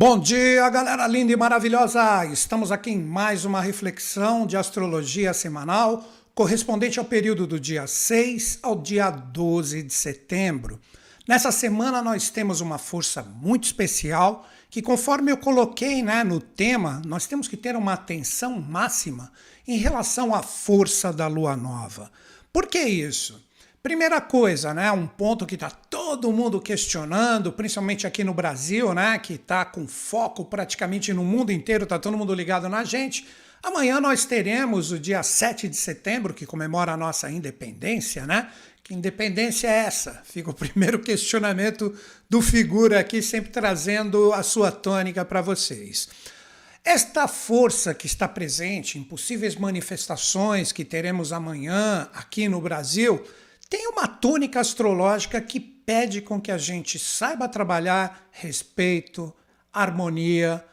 Bom dia, galera linda e maravilhosa! Estamos aqui em mais uma reflexão de astrologia semanal, correspondente ao período do dia 6 ao dia 12 de setembro. Nessa semana nós temos uma força muito especial que, conforme eu coloquei né, no tema, nós temos que ter uma atenção máxima em relação à força da lua nova. Por que isso? Primeira coisa, né, um ponto que está todo mundo questionando, principalmente aqui no Brasil, né, que está com foco praticamente no mundo inteiro, está todo mundo ligado na gente. Amanhã nós teremos o dia 7 de setembro, que comemora a nossa independência, né? Que independência é essa? Fica o primeiro questionamento do figura aqui, sempre trazendo a sua tônica para vocês. Esta força que está presente em possíveis manifestações que teremos amanhã aqui no Brasil tem uma tônica astrológica que pede com que a gente saiba trabalhar respeito, harmonia,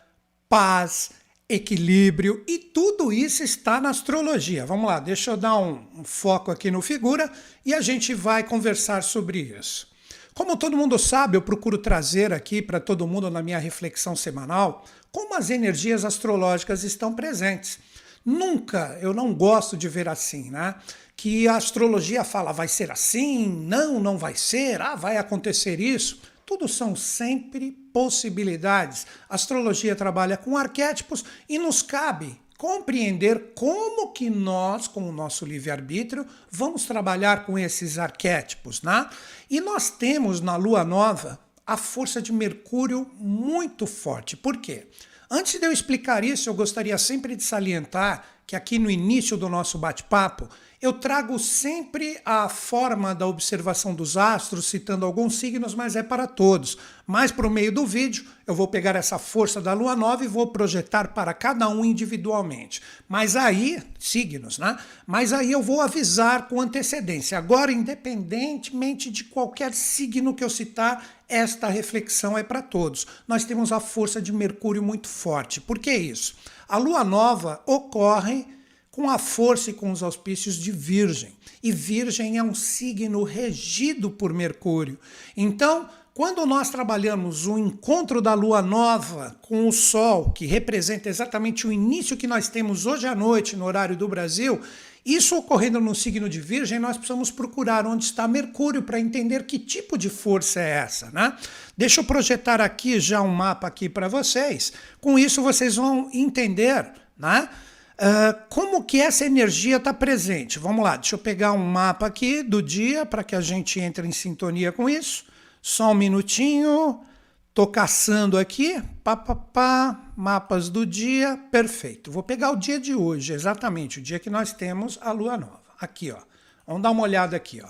paz, equilíbrio e tudo isso está na astrologia. Vamos lá, deixa eu dar um, um foco aqui no figura e a gente vai conversar sobre isso. Como todo mundo sabe, eu procuro trazer aqui para todo mundo na minha reflexão semanal como as energias astrológicas estão presentes. Nunca, eu não gosto de ver assim, né? Que a astrologia fala vai ser assim, não, não vai ser, ah, vai acontecer isso. Tudo são sempre possibilidades. A astrologia trabalha com arquétipos e nos cabe compreender como que nós, com o nosso livre-arbítrio, vamos trabalhar com esses arquétipos, né? E nós temos na lua nova a força de Mercúrio muito forte. Por quê? Antes de eu explicar isso, eu gostaria sempre de salientar que aqui no início do nosso bate-papo eu trago sempre a forma da observação dos astros, citando alguns signos, mas é para todos. Mas para o meio do vídeo, eu vou pegar essa força da lua nova e vou projetar para cada um individualmente. Mas aí, signos, né? Mas aí eu vou avisar com antecedência. Agora, independentemente de qualquer signo que eu citar, esta reflexão é para todos. Nós temos a força de Mercúrio muito forte. Por que isso? A lua nova ocorre com a força e com os auspícios de Virgem. E Virgem é um signo regido por Mercúrio. Então, quando nós trabalhamos o encontro da lua nova com o Sol, que representa exatamente o início que nós temos hoje à noite no horário do Brasil, isso ocorrendo no signo de Virgem, nós precisamos procurar onde está Mercúrio para entender que tipo de força é essa, né? Deixa eu projetar aqui já um mapa aqui para vocês. Com isso vocês vão entender, né? Uh, como que essa energia está presente? Vamos lá, deixa eu pegar um mapa aqui do dia para que a gente entre em sintonia com isso. Só um minutinho. Estou caçando aqui. Pá, pá, pá, mapas do dia. Perfeito. Vou pegar o dia de hoje, exatamente, o dia que nós temos a lua nova. Aqui, ó. Vamos dar uma olhada aqui, ó.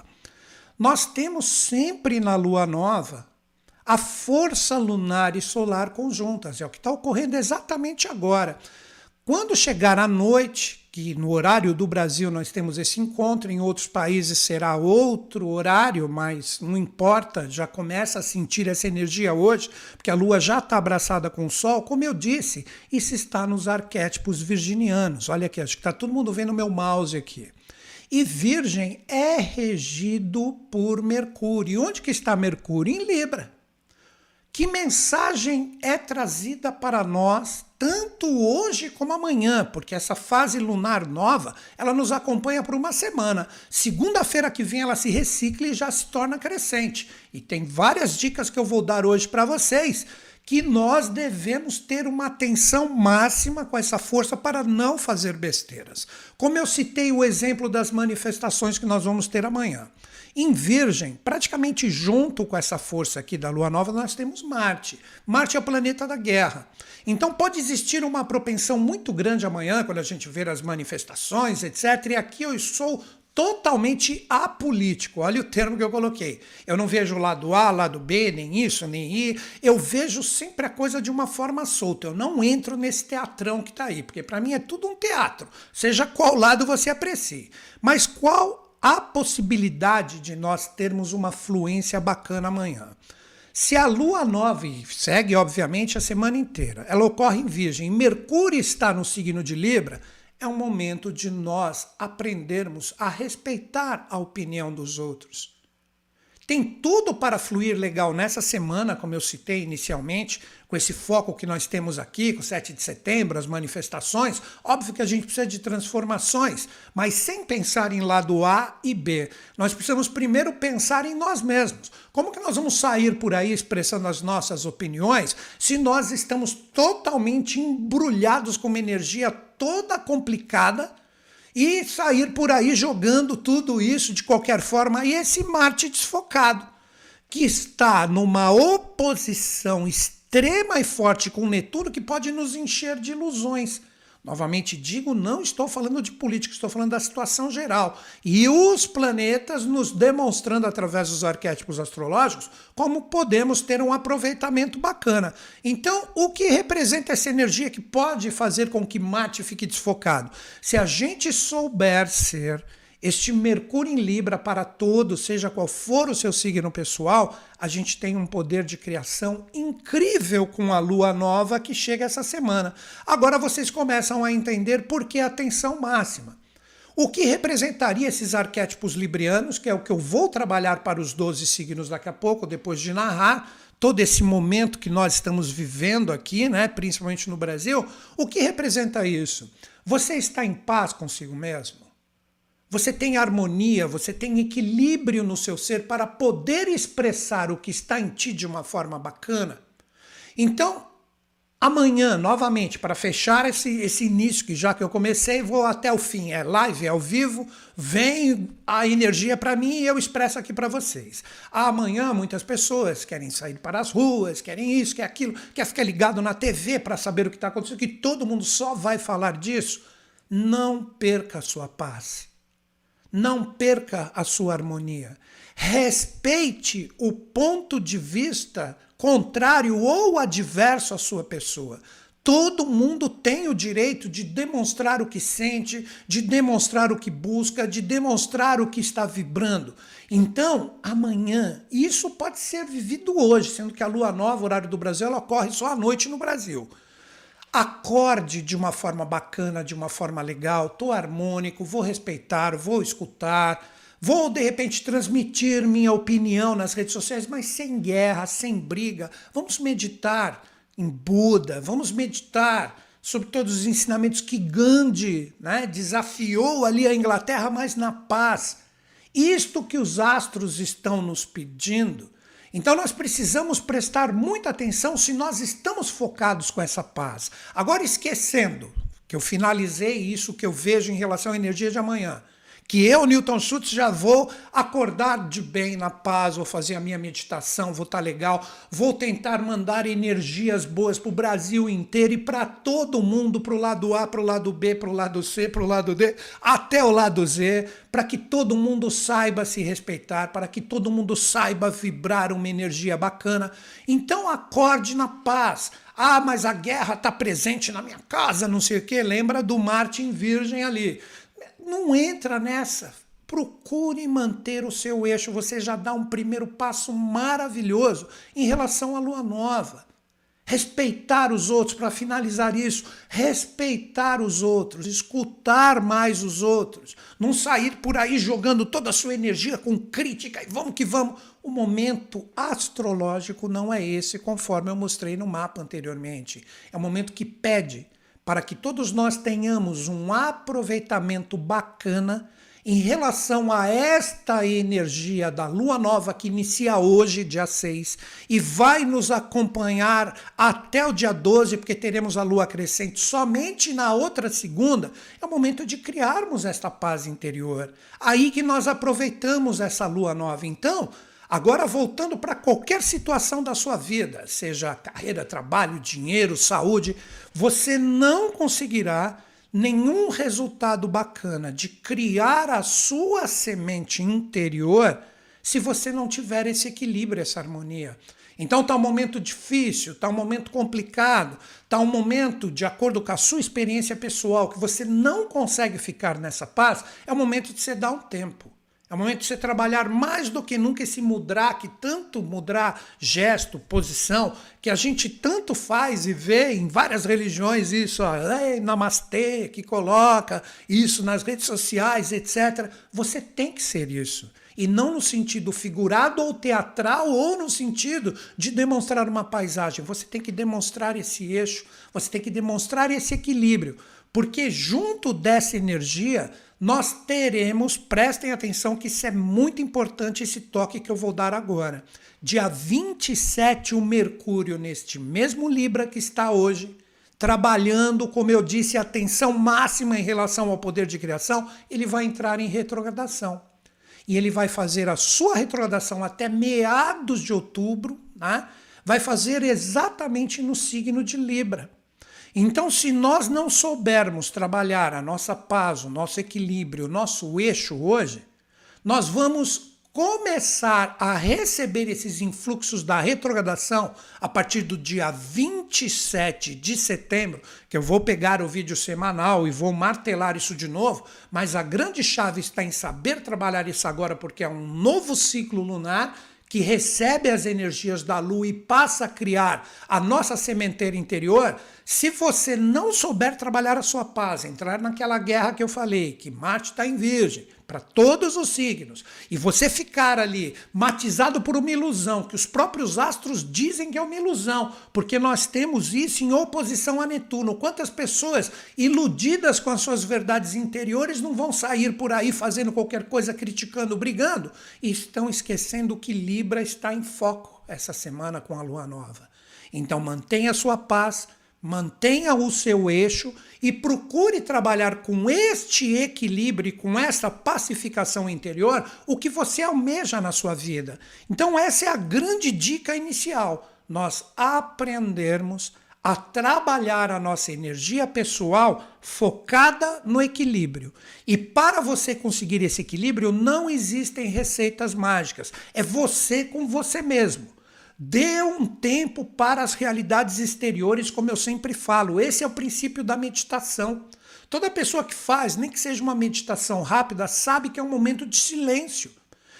Nós temos sempre na lua nova a força lunar e solar conjuntas. É o que está ocorrendo exatamente agora. Quando chegar a noite, que no horário do Brasil nós temos esse encontro, em outros países será outro horário, mas não importa, já começa a sentir essa energia hoje, porque a Lua já está abraçada com o Sol. Como eu disse, isso está nos arquétipos virginianos. Olha aqui, acho que está todo mundo vendo o meu mouse aqui. E Virgem é regido por Mercúrio. E onde que está Mercúrio? Em Libra. Que mensagem é trazida para nós tanto hoje como amanhã, porque essa fase lunar nova, ela nos acompanha por uma semana. Segunda-feira que vem ela se recicla e já se torna crescente. E tem várias dicas que eu vou dar hoje para vocês que nós devemos ter uma atenção máxima com essa força para não fazer besteiras. Como eu citei o exemplo das manifestações que nós vamos ter amanhã. Em Virgem, praticamente junto com essa força aqui da Lua Nova, nós temos Marte. Marte é o planeta da guerra. Então pode existir uma propensão muito grande amanhã, quando a gente ver as manifestações, etc. E aqui eu sou totalmente apolítico. Olha o termo que eu coloquei. Eu não vejo lado A, lado B, nem isso, nem I. Eu vejo sempre a coisa de uma forma solta. Eu não entro nesse teatrão que está aí, porque para mim é tudo um teatro, seja qual lado você aprecie. Mas qual há possibilidade de nós termos uma fluência bacana amanhã. Se a lua nova, e segue obviamente a semana inteira, ela ocorre em Virgem, Mercúrio está no signo de Libra, é um momento de nós aprendermos a respeitar a opinião dos outros. Tem tudo para fluir legal nessa semana, como eu citei inicialmente, com esse foco que nós temos aqui, com 7 de setembro, as manifestações. Óbvio que a gente precisa de transformações, mas sem pensar em lado A e B. Nós precisamos primeiro pensar em nós mesmos. Como que nós vamos sair por aí expressando as nossas opiniões se nós estamos totalmente embrulhados com uma energia toda complicada? E sair por aí jogando tudo isso de qualquer forma. E esse Marte desfocado, que está numa oposição extrema e forte com Netuno, que pode nos encher de ilusões. Novamente digo, não estou falando de política, estou falando da situação geral. E os planetas nos demonstrando através dos arquétipos astrológicos como podemos ter um aproveitamento bacana. Então, o que representa essa energia que pode fazer com que Marte fique desfocado? Se a gente souber ser este Mercúrio em Libra para todos, seja qual for o seu signo pessoal, a gente tem um poder de criação incrível com a lua nova que chega essa semana. Agora vocês começam a entender por que a tensão máxima. O que representaria esses arquétipos librianos, que é o que eu vou trabalhar para os 12 signos daqui a pouco, depois de narrar todo esse momento que nós estamos vivendo aqui, né, principalmente no Brasil, o que representa isso? Você está em paz consigo mesmo? Você tem harmonia, você tem equilíbrio no seu ser para poder expressar o que está em ti de uma forma bacana. Então, amanhã, novamente, para fechar esse, esse início que já que eu comecei, vou até o fim. É live, é ao vivo, vem a energia para mim e eu expresso aqui para vocês. Amanhã, muitas pessoas querem sair para as ruas, querem isso, quer aquilo, quer ficar ligado na TV para saber o que está acontecendo, que todo mundo só vai falar disso. Não perca a sua paz não perca a sua harmonia. Respeite o ponto de vista contrário ou adverso à sua pessoa. Todo mundo tem o direito de demonstrar o que sente, de demonstrar o que busca, de demonstrar o que está vibrando. Então, amanhã, isso pode ser vivido hoje, sendo que a lua nova, horário do Brasil, ela ocorre só à noite no Brasil acorde de uma forma bacana, de uma forma legal, tô harmônico, vou respeitar, vou escutar, vou de repente transmitir minha opinião nas redes sociais, mas sem guerra, sem briga. Vamos meditar em Buda, vamos meditar sobre todos os ensinamentos que Gandhi né, desafiou ali a Inglaterra, mas na paz. Isto que os astros estão nos pedindo então nós precisamos prestar muita atenção se nós estamos focados com essa paz. Agora esquecendo que eu finalizei isso que eu vejo em relação à energia de amanhã que eu, Newton Schultz, já vou acordar de bem na paz, vou fazer a minha meditação, vou estar tá legal, vou tentar mandar energias boas para o Brasil inteiro e para todo mundo, para o lado A, para o lado B, para o lado C, para o lado D, até o lado Z, para que todo mundo saiba se respeitar, para que todo mundo saiba vibrar uma energia bacana. Então acorde na paz. Ah, mas a guerra está presente na minha casa, não sei o quê. Lembra do Martin Virgem ali não entra nessa. Procure manter o seu eixo. Você já dá um primeiro passo maravilhoso em relação à lua nova. Respeitar os outros, para finalizar isso, respeitar os outros, escutar mais os outros, não sair por aí jogando toda a sua energia com crítica e vamos que vamos. O momento astrológico não é esse, conforme eu mostrei no mapa anteriormente. É um momento que pede para que todos nós tenhamos um aproveitamento bacana em relação a esta energia da lua nova que inicia hoje, dia 6, e vai nos acompanhar até o dia 12, porque teremos a lua crescente somente na outra segunda. É o momento de criarmos esta paz interior. Aí que nós aproveitamos essa lua nova. Então, Agora, voltando para qualquer situação da sua vida, seja carreira, trabalho, dinheiro, saúde, você não conseguirá nenhum resultado bacana de criar a sua semente interior se você não tiver esse equilíbrio, essa harmonia. Então está um momento difícil, está um momento complicado, está um momento, de acordo com a sua experiência pessoal, que você não consegue ficar nessa paz, é o momento de você dar um tempo. É o momento de você trabalhar mais do que nunca esse mudrar, que tanto mudrar gesto, posição, que a gente tanto faz e vê em várias religiões isso, ó, namastê, que coloca isso nas redes sociais, etc. Você tem que ser isso. e não no sentido figurado ou teatral ou no sentido de demonstrar uma paisagem. Você tem que demonstrar esse eixo, você tem que demonstrar esse equilíbrio, porque junto dessa energia nós teremos, prestem atenção que isso é muito importante esse toque que eu vou dar agora. Dia 27 o Mercúrio neste mesmo Libra que está hoje, trabalhando, como eu disse, atenção máxima em relação ao poder de criação, ele vai entrar em retrogradação e ele vai fazer a sua retrogradação até meados de outubro, né? vai fazer exatamente no signo de Libra. Então, se nós não soubermos trabalhar a nossa paz, o nosso equilíbrio, o nosso eixo hoje, nós vamos começar a receber esses influxos da retrogradação a partir do dia 27 de setembro, que eu vou pegar o vídeo semanal e vou martelar isso de novo, mas a grande chave está em saber trabalhar isso agora, porque é um novo ciclo lunar que recebe as energias da lua e passa a criar a nossa sementeira interior, se você não souber trabalhar a sua paz, entrar naquela guerra que eu falei, que Marte está em Virgem, para todos os signos, e você ficar ali matizado por uma ilusão, que os próprios astros dizem que é uma ilusão, porque nós temos isso em oposição a Netuno. Quantas pessoas iludidas com as suas verdades interiores não vão sair por aí fazendo qualquer coisa, criticando, brigando, e estão esquecendo que Libra está em foco essa semana com a lua nova. Então mantenha a sua paz mantenha o seu eixo e procure trabalhar com este equilíbrio, com essa pacificação interior, o que você almeja na sua vida. Então, essa é a grande dica inicial. Nós aprendermos a trabalhar a nossa energia pessoal focada no equilíbrio. E para você conseguir esse equilíbrio, não existem receitas mágicas. É você com você mesmo. Dê um tempo para as realidades exteriores, como eu sempre falo. Esse é o princípio da meditação. Toda pessoa que faz, nem que seja uma meditação rápida, sabe que é um momento de silêncio.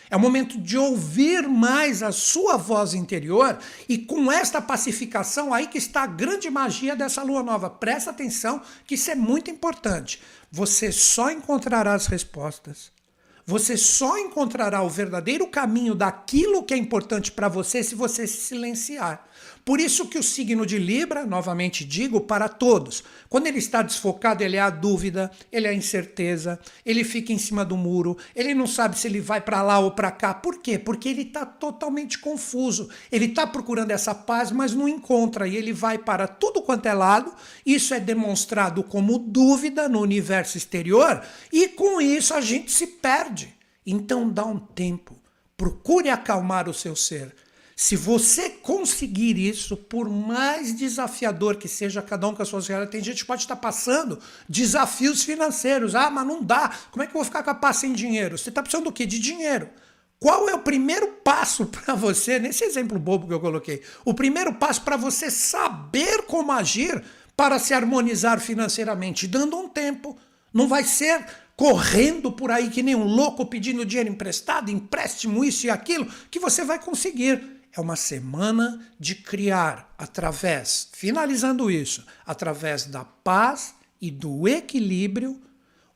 É um momento de ouvir mais a sua voz interior e com esta pacificação aí que está a grande magia dessa lua nova. Presta atenção que isso é muito importante. Você só encontrará as respostas você só encontrará o verdadeiro caminho daquilo que é importante para você se você se silenciar. Por isso que o signo de Libra, novamente digo, para todos, quando ele está desfocado, ele é a dúvida, ele é a incerteza, ele fica em cima do muro, ele não sabe se ele vai para lá ou para cá. Por quê? Porque ele está totalmente confuso. Ele está procurando essa paz, mas não encontra e ele vai para tudo quanto é lado. Isso é demonstrado como dúvida no universo exterior e com isso a gente se perde. Então dá um tempo. Procure acalmar o seu ser. Se você conseguir isso, por mais desafiador que seja cada um com as suas realidades, tem gente que pode estar passando desafios financeiros. Ah, mas não dá. Como é que eu vou ficar com a paz sem dinheiro? Você está precisando do quê? De dinheiro. Qual é o primeiro passo para você, nesse exemplo bobo que eu coloquei? O primeiro passo para você saber como agir para se harmonizar financeiramente, dando um tempo. Não vai ser correndo por aí que nem um louco pedindo dinheiro emprestado, empréstimo, isso e aquilo, que você vai conseguir é uma semana de criar, através, finalizando isso, através da paz e do equilíbrio,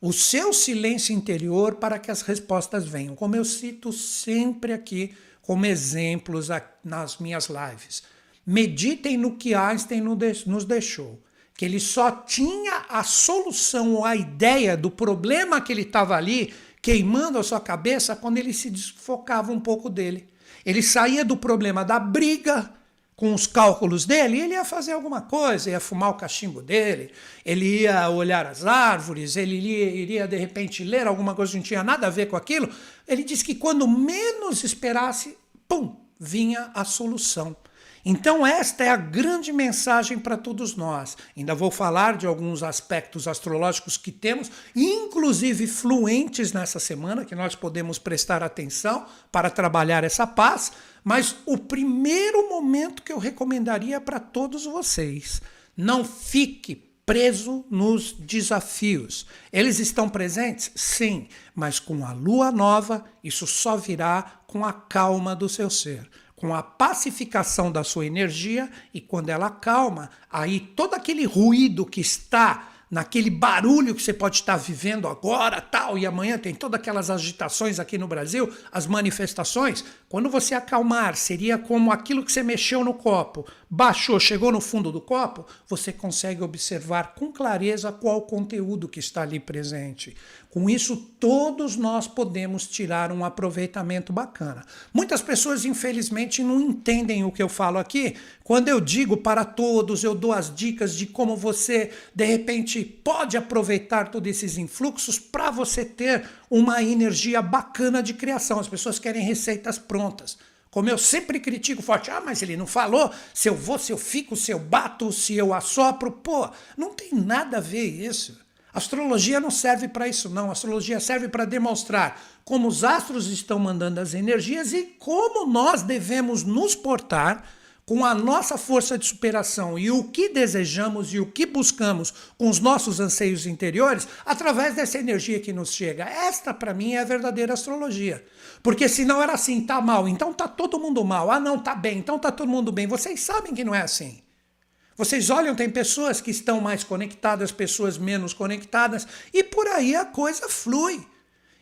o seu silêncio interior para que as respostas venham. Como eu cito sempre aqui como exemplos nas minhas lives. Meditem no que Einstein nos deixou. Que ele só tinha a solução ou a ideia do problema que ele estava ali queimando a sua cabeça quando ele se desfocava um pouco dele. Ele saía do problema da briga com os cálculos dele ele ia fazer alguma coisa, ia fumar o cachimbo dele, ele ia olhar as árvores, ele iria, de repente ler alguma coisa que não tinha nada a ver com aquilo. Ele disse que quando menos esperasse, pum, vinha a solução. Então, esta é a grande mensagem para todos nós. Ainda vou falar de alguns aspectos astrológicos que temos, inclusive fluentes nessa semana, que nós podemos prestar atenção para trabalhar essa paz. Mas o primeiro momento que eu recomendaria para todos vocês: não fique preso nos desafios. Eles estão presentes? Sim, mas com a lua nova, isso só virá com a calma do seu ser com a pacificação da sua energia e quando ela calma, aí todo aquele ruído que está naquele barulho que você pode estar vivendo agora, tal, e amanhã tem todas aquelas agitações aqui no Brasil, as manifestações. Quando você acalmar, seria como aquilo que você mexeu no copo, baixou, chegou no fundo do copo, você consegue observar com clareza qual o conteúdo que está ali presente. Com isso, todos nós podemos tirar um aproveitamento bacana. Muitas pessoas, infelizmente, não entendem o que eu falo aqui. Quando eu digo para todos, eu dou as dicas de como você, de repente, pode aproveitar todos esses influxos para você ter uma energia bacana de criação. As pessoas querem receitas prontas. Como eu sempre critico forte, ah, mas ele não falou se eu vou, se eu fico, se eu bato, se eu assopro. Pô, não tem nada a ver isso. Astrologia não serve para isso, não. Astrologia serve para demonstrar como os astros estão mandando as energias e como nós devemos nos portar com a nossa força de superação e o que desejamos e o que buscamos com os nossos anseios interiores através dessa energia que nos chega. Esta, para mim, é a verdadeira astrologia. Porque se não era assim, tá mal, então tá todo mundo mal. Ah, não, tá bem, então tá todo mundo bem. Vocês sabem que não é assim. Vocês olham, tem pessoas que estão mais conectadas, pessoas menos conectadas, e por aí a coisa flui.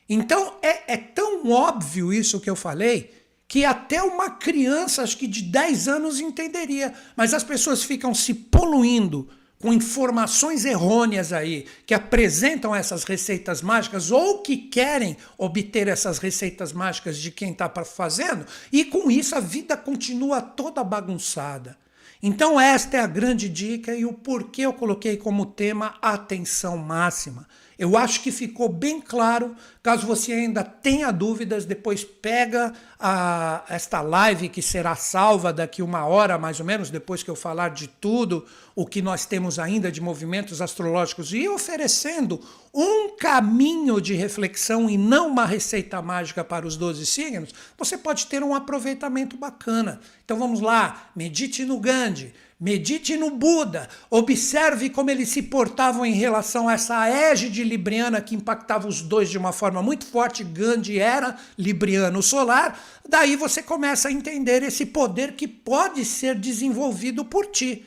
Então é, é tão óbvio isso que eu falei que até uma criança, acho que de 10 anos, entenderia. Mas as pessoas ficam se poluindo com informações errôneas aí, que apresentam essas receitas mágicas ou que querem obter essas receitas mágicas de quem está fazendo, e com isso a vida continua toda bagunçada. Então, esta é a grande dica e o porquê eu coloquei como tema atenção máxima. Eu acho que ficou bem claro. Caso você ainda tenha dúvidas, depois pega a, esta live que será salva daqui uma hora, mais ou menos, depois que eu falar de tudo o que nós temos ainda de movimentos astrológicos e oferecendo um caminho de reflexão e não uma receita mágica para os 12 signos, você pode ter um aproveitamento bacana. Então vamos lá, medite no Gandhi Medite no Buda, observe como eles se portavam em relação a essa égide libriana que impactava os dois de uma forma muito forte. Gandhi era libriano solar. Daí você começa a entender esse poder que pode ser desenvolvido por ti.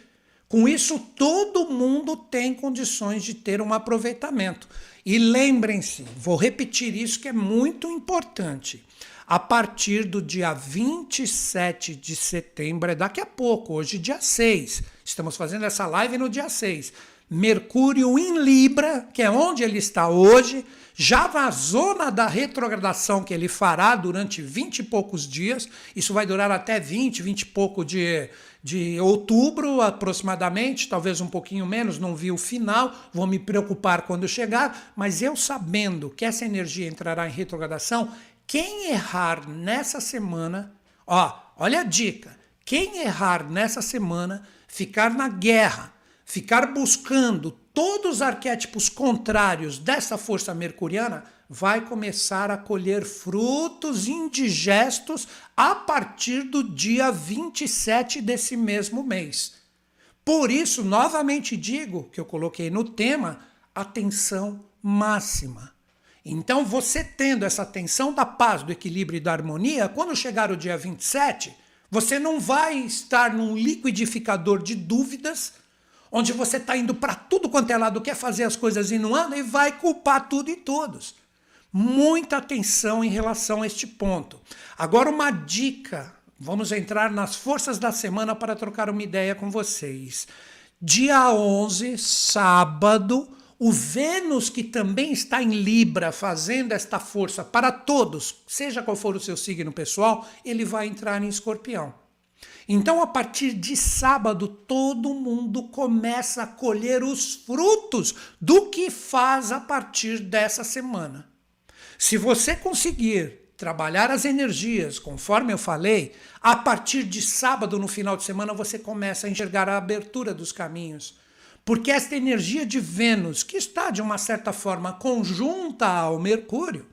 Com isso, todo mundo tem condições de ter um aproveitamento. E lembrem-se, vou repetir isso que é muito importante a partir do dia 27 de setembro, é daqui a pouco, hoje dia 6. Estamos fazendo essa live no dia 6. Mercúrio em Libra, que é onde ele está hoje, já na zona da retrogradação que ele fará durante 20 e poucos dias. Isso vai durar até 20, 20 e pouco de, de outubro aproximadamente, talvez um pouquinho menos, não vi o final, vou me preocupar quando chegar, mas eu sabendo que essa energia entrará em retrogradação, quem errar nessa semana, ó, olha a dica. Quem errar nessa semana, ficar na guerra, ficar buscando todos os arquétipos contrários dessa força mercuriana, vai começar a colher frutos indigestos a partir do dia 27 desse mesmo mês. Por isso, novamente digo que eu coloquei no tema atenção máxima. Então, você tendo essa tensão da paz, do equilíbrio e da harmonia, quando chegar o dia 27, você não vai estar num liquidificador de dúvidas, onde você está indo para tudo quanto é lado, quer fazer as coisas e não anda, e vai culpar tudo e todos. Muita atenção em relação a este ponto. Agora, uma dica: vamos entrar nas forças da semana para trocar uma ideia com vocês. Dia 11, sábado o Vênus, que também está em Libra, fazendo esta força para todos, seja qual for o seu signo pessoal, ele vai entrar em Escorpião. Então, a partir de sábado, todo mundo começa a colher os frutos do que faz a partir dessa semana. Se você conseguir trabalhar as energias, conforme eu falei, a partir de sábado, no final de semana, você começa a enxergar a abertura dos caminhos porque esta energia de Vênus, que está de uma certa forma conjunta ao Mercúrio,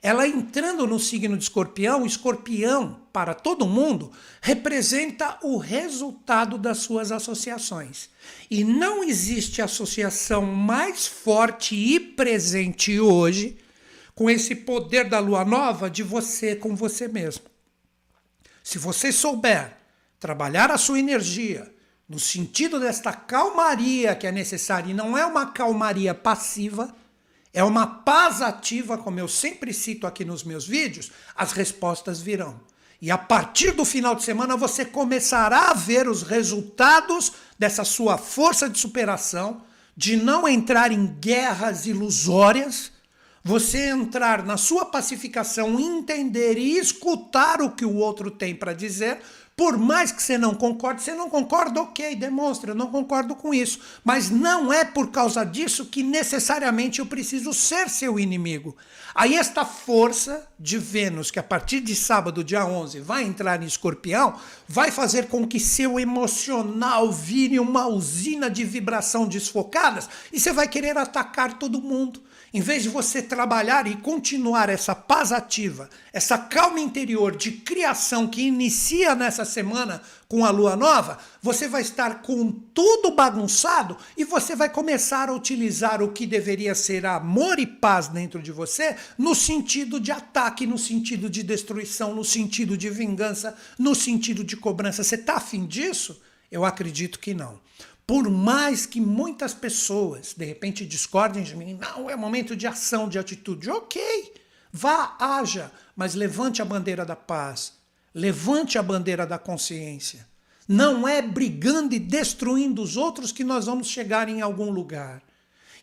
ela entrando no signo de Escorpião, Escorpião, para todo mundo, representa o resultado das suas associações. E não existe associação mais forte e presente hoje com esse poder da lua nova de você com você mesmo. Se você souber trabalhar a sua energia, no sentido desta calmaria que é necessária, e não é uma calmaria passiva, é uma paz ativa, como eu sempre cito aqui nos meus vídeos, as respostas virão. E a partir do final de semana você começará a ver os resultados dessa sua força de superação, de não entrar em guerras ilusórias, você entrar na sua pacificação, entender e escutar o que o outro tem para dizer, por mais que você não concorde, você não concorda, ok, demonstra, eu não concordo com isso. Mas não é por causa disso que necessariamente eu preciso ser seu inimigo. Aí esta força de Vênus, que a partir de sábado, dia 11, vai entrar em escorpião, vai fazer com que seu emocional vire uma usina de vibração desfocadas e você vai querer atacar todo mundo. Em vez de você trabalhar e continuar essa paz ativa, essa calma interior de criação que inicia nessa semana com a lua nova, você vai estar com tudo bagunçado e você vai começar a utilizar o que deveria ser amor e paz dentro de você no sentido de ataque, no sentido de destruição, no sentido de vingança, no sentido de cobrança. Você está afim disso? Eu acredito que não. Por mais que muitas pessoas, de repente, discordem de mim, não, é momento de ação, de atitude. Ok, vá, haja, mas levante a bandeira da paz, levante a bandeira da consciência. Não é brigando e destruindo os outros que nós vamos chegar em algum lugar.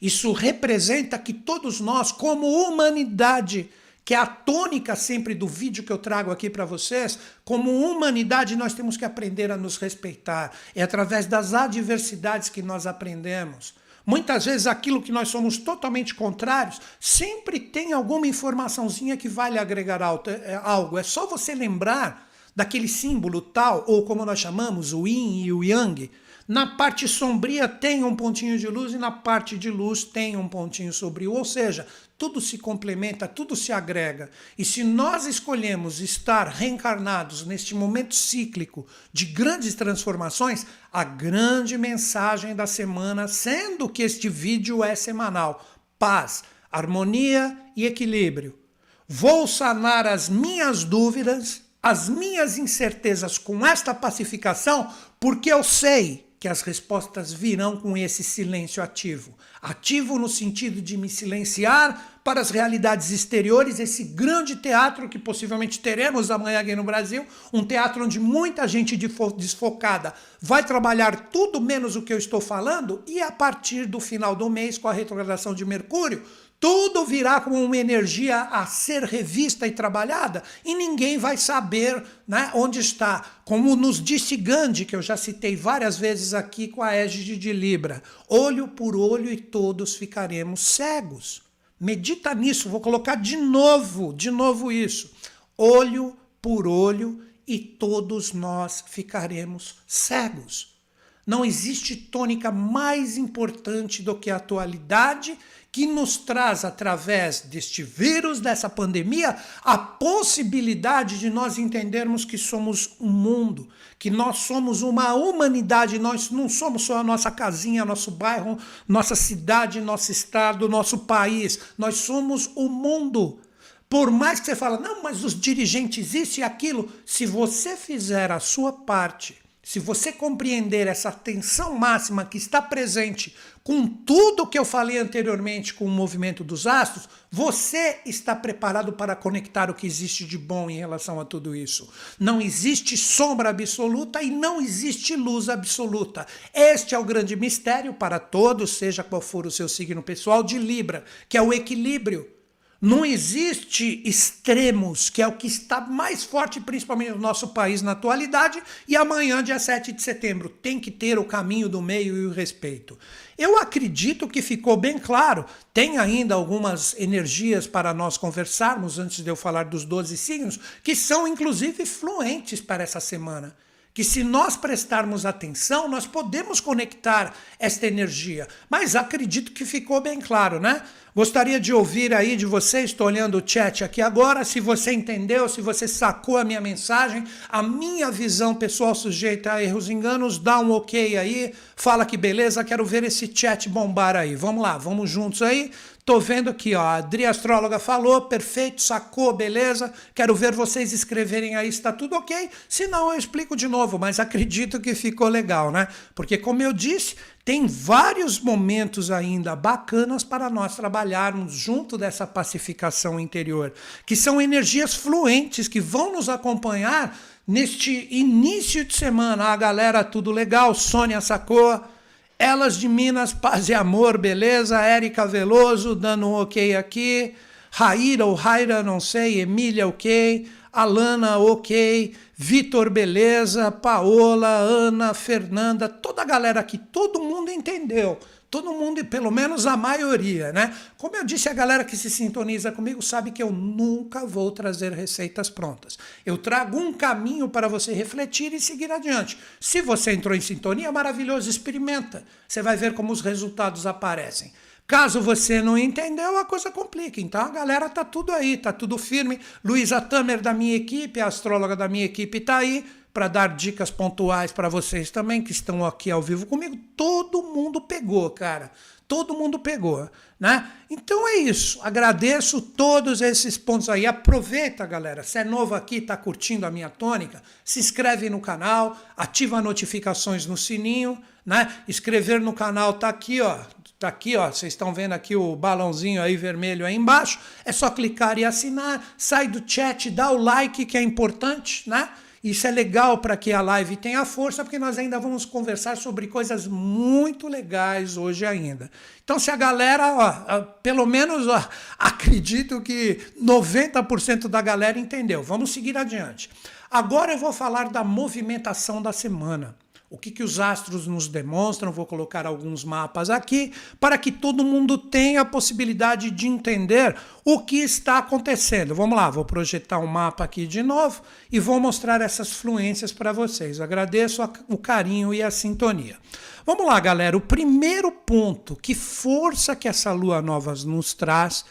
Isso representa que todos nós, como humanidade, que é a tônica sempre do vídeo que eu trago aqui para vocês, como humanidade nós temos que aprender a nos respeitar. É através das adversidades que nós aprendemos. Muitas vezes aquilo que nós somos totalmente contrários, sempre tem alguma informaçãozinha que vai lhe agregar é, algo. É só você lembrar daquele símbolo tal, ou como nós chamamos, o yin e o yang. Na parte sombria tem um pontinho de luz e na parte de luz tem um pontinho sombrio. Ou seja, tudo se complementa, tudo se agrega. E se nós escolhemos estar reencarnados neste momento cíclico de grandes transformações, a grande mensagem da semana, sendo que este vídeo é semanal: paz, harmonia e equilíbrio. Vou sanar as minhas dúvidas, as minhas incertezas com esta pacificação, porque eu sei que as respostas virão com esse silêncio ativo. Ativo no sentido de me silenciar para as realidades exteriores, esse grande teatro que possivelmente teremos amanhã aqui no Brasil, um teatro onde muita gente desfocada vai trabalhar tudo menos o que eu estou falando, e a partir do final do mês, com a retrogradação de Mercúrio, tudo virá como uma energia a ser revista e trabalhada e ninguém vai saber né, onde está. Como nos disse Gandhi, que eu já citei várias vezes aqui com a égide de Libra: olho por olho e todos ficaremos cegos. Medita nisso, vou colocar de novo, de novo isso. Olho por olho e todos nós ficaremos cegos. Não existe tônica mais importante do que a atualidade que nos traz, através deste vírus, dessa pandemia, a possibilidade de nós entendermos que somos um mundo, que nós somos uma humanidade, nós não somos só a nossa casinha, nosso bairro, nossa cidade, nosso estado, nosso país, nós somos o mundo. Por mais que você fale, não, mas os dirigentes isso e aquilo, se você fizer a sua parte, se você compreender essa tensão máxima que está presente com tudo que eu falei anteriormente com o movimento dos astros, você está preparado para conectar o que existe de bom em relação a tudo isso. Não existe sombra absoluta e não existe luz absoluta. Este é o grande mistério para todos, seja qual for o seu signo pessoal, de Libra, que é o equilíbrio. Não existe extremos, que é o que está mais forte, principalmente no nosso país na atualidade, e amanhã, dia 7 de setembro, tem que ter o caminho do meio e o respeito. Eu acredito que ficou bem claro. Tem ainda algumas energias para nós conversarmos antes de eu falar dos 12 signos, que são inclusive fluentes para essa semana que se nós prestarmos atenção, nós podemos conectar esta energia. Mas acredito que ficou bem claro, né? Gostaria de ouvir aí de você, estou olhando o chat aqui agora, se você entendeu, se você sacou a minha mensagem, a minha visão pessoal sujeita a erros e enganos, dá um ok aí, fala que beleza, quero ver esse chat bombar aí. Vamos lá, vamos juntos aí. Tô vendo aqui, ó, a Adri Astróloga falou, perfeito, sacou, beleza. Quero ver vocês escreverem aí se tá tudo ok. Se não, eu explico de novo, mas acredito que ficou legal, né? Porque, como eu disse, tem vários momentos ainda bacanas para nós trabalharmos junto dessa pacificação interior, que são energias fluentes que vão nos acompanhar neste início de semana. A galera, tudo legal, Sônia sacou. Elas de Minas, paz e amor, beleza? Érica Veloso dando um ok aqui. Raíra ou Raira, não sei. Emília, ok. Alana, ok. Vitor, beleza. Paola, Ana, Fernanda, toda a galera aqui, todo mundo entendeu. Todo mundo, pelo menos a maioria, né? Como eu disse, a galera que se sintoniza comigo sabe que eu nunca vou trazer receitas prontas. Eu trago um caminho para você refletir e seguir adiante. Se você entrou em sintonia, maravilhoso, experimenta. Você vai ver como os resultados aparecem. Caso você não entendeu, a coisa complica. Então a galera tá tudo aí, tá tudo firme. Luísa Tamer da minha equipe, a astróloga da minha equipe, tá aí para dar dicas pontuais para vocês também que estão aqui ao vivo comigo. Todo mundo pegou, cara. Todo mundo pegou, né? Então é isso. Agradeço todos esses pontos aí. Aproveita, galera. Se é novo aqui, está curtindo a minha tônica, se inscreve no canal, ativa notificações no sininho, né? Escrever no canal tá aqui, ó. Tá aqui, ó. Vocês estão vendo aqui o balãozinho aí vermelho aí embaixo. É só clicar e assinar. Sai do chat, dá o like que é importante, né? Isso é legal para que a live tenha força, porque nós ainda vamos conversar sobre coisas muito legais hoje ainda. Então, se a galera, ó, pelo menos ó, acredito que 90% da galera entendeu. Vamos seguir adiante. Agora eu vou falar da movimentação da semana o que, que os astros nos demonstram. Vou colocar alguns mapas aqui para que todo mundo tenha a possibilidade de entender o que está acontecendo. Vamos lá, vou projetar um mapa aqui de novo e vou mostrar essas fluências para vocês. Agradeço o carinho e a sintonia. Vamos lá, galera. O primeiro ponto, que força que essa lua nova nos traz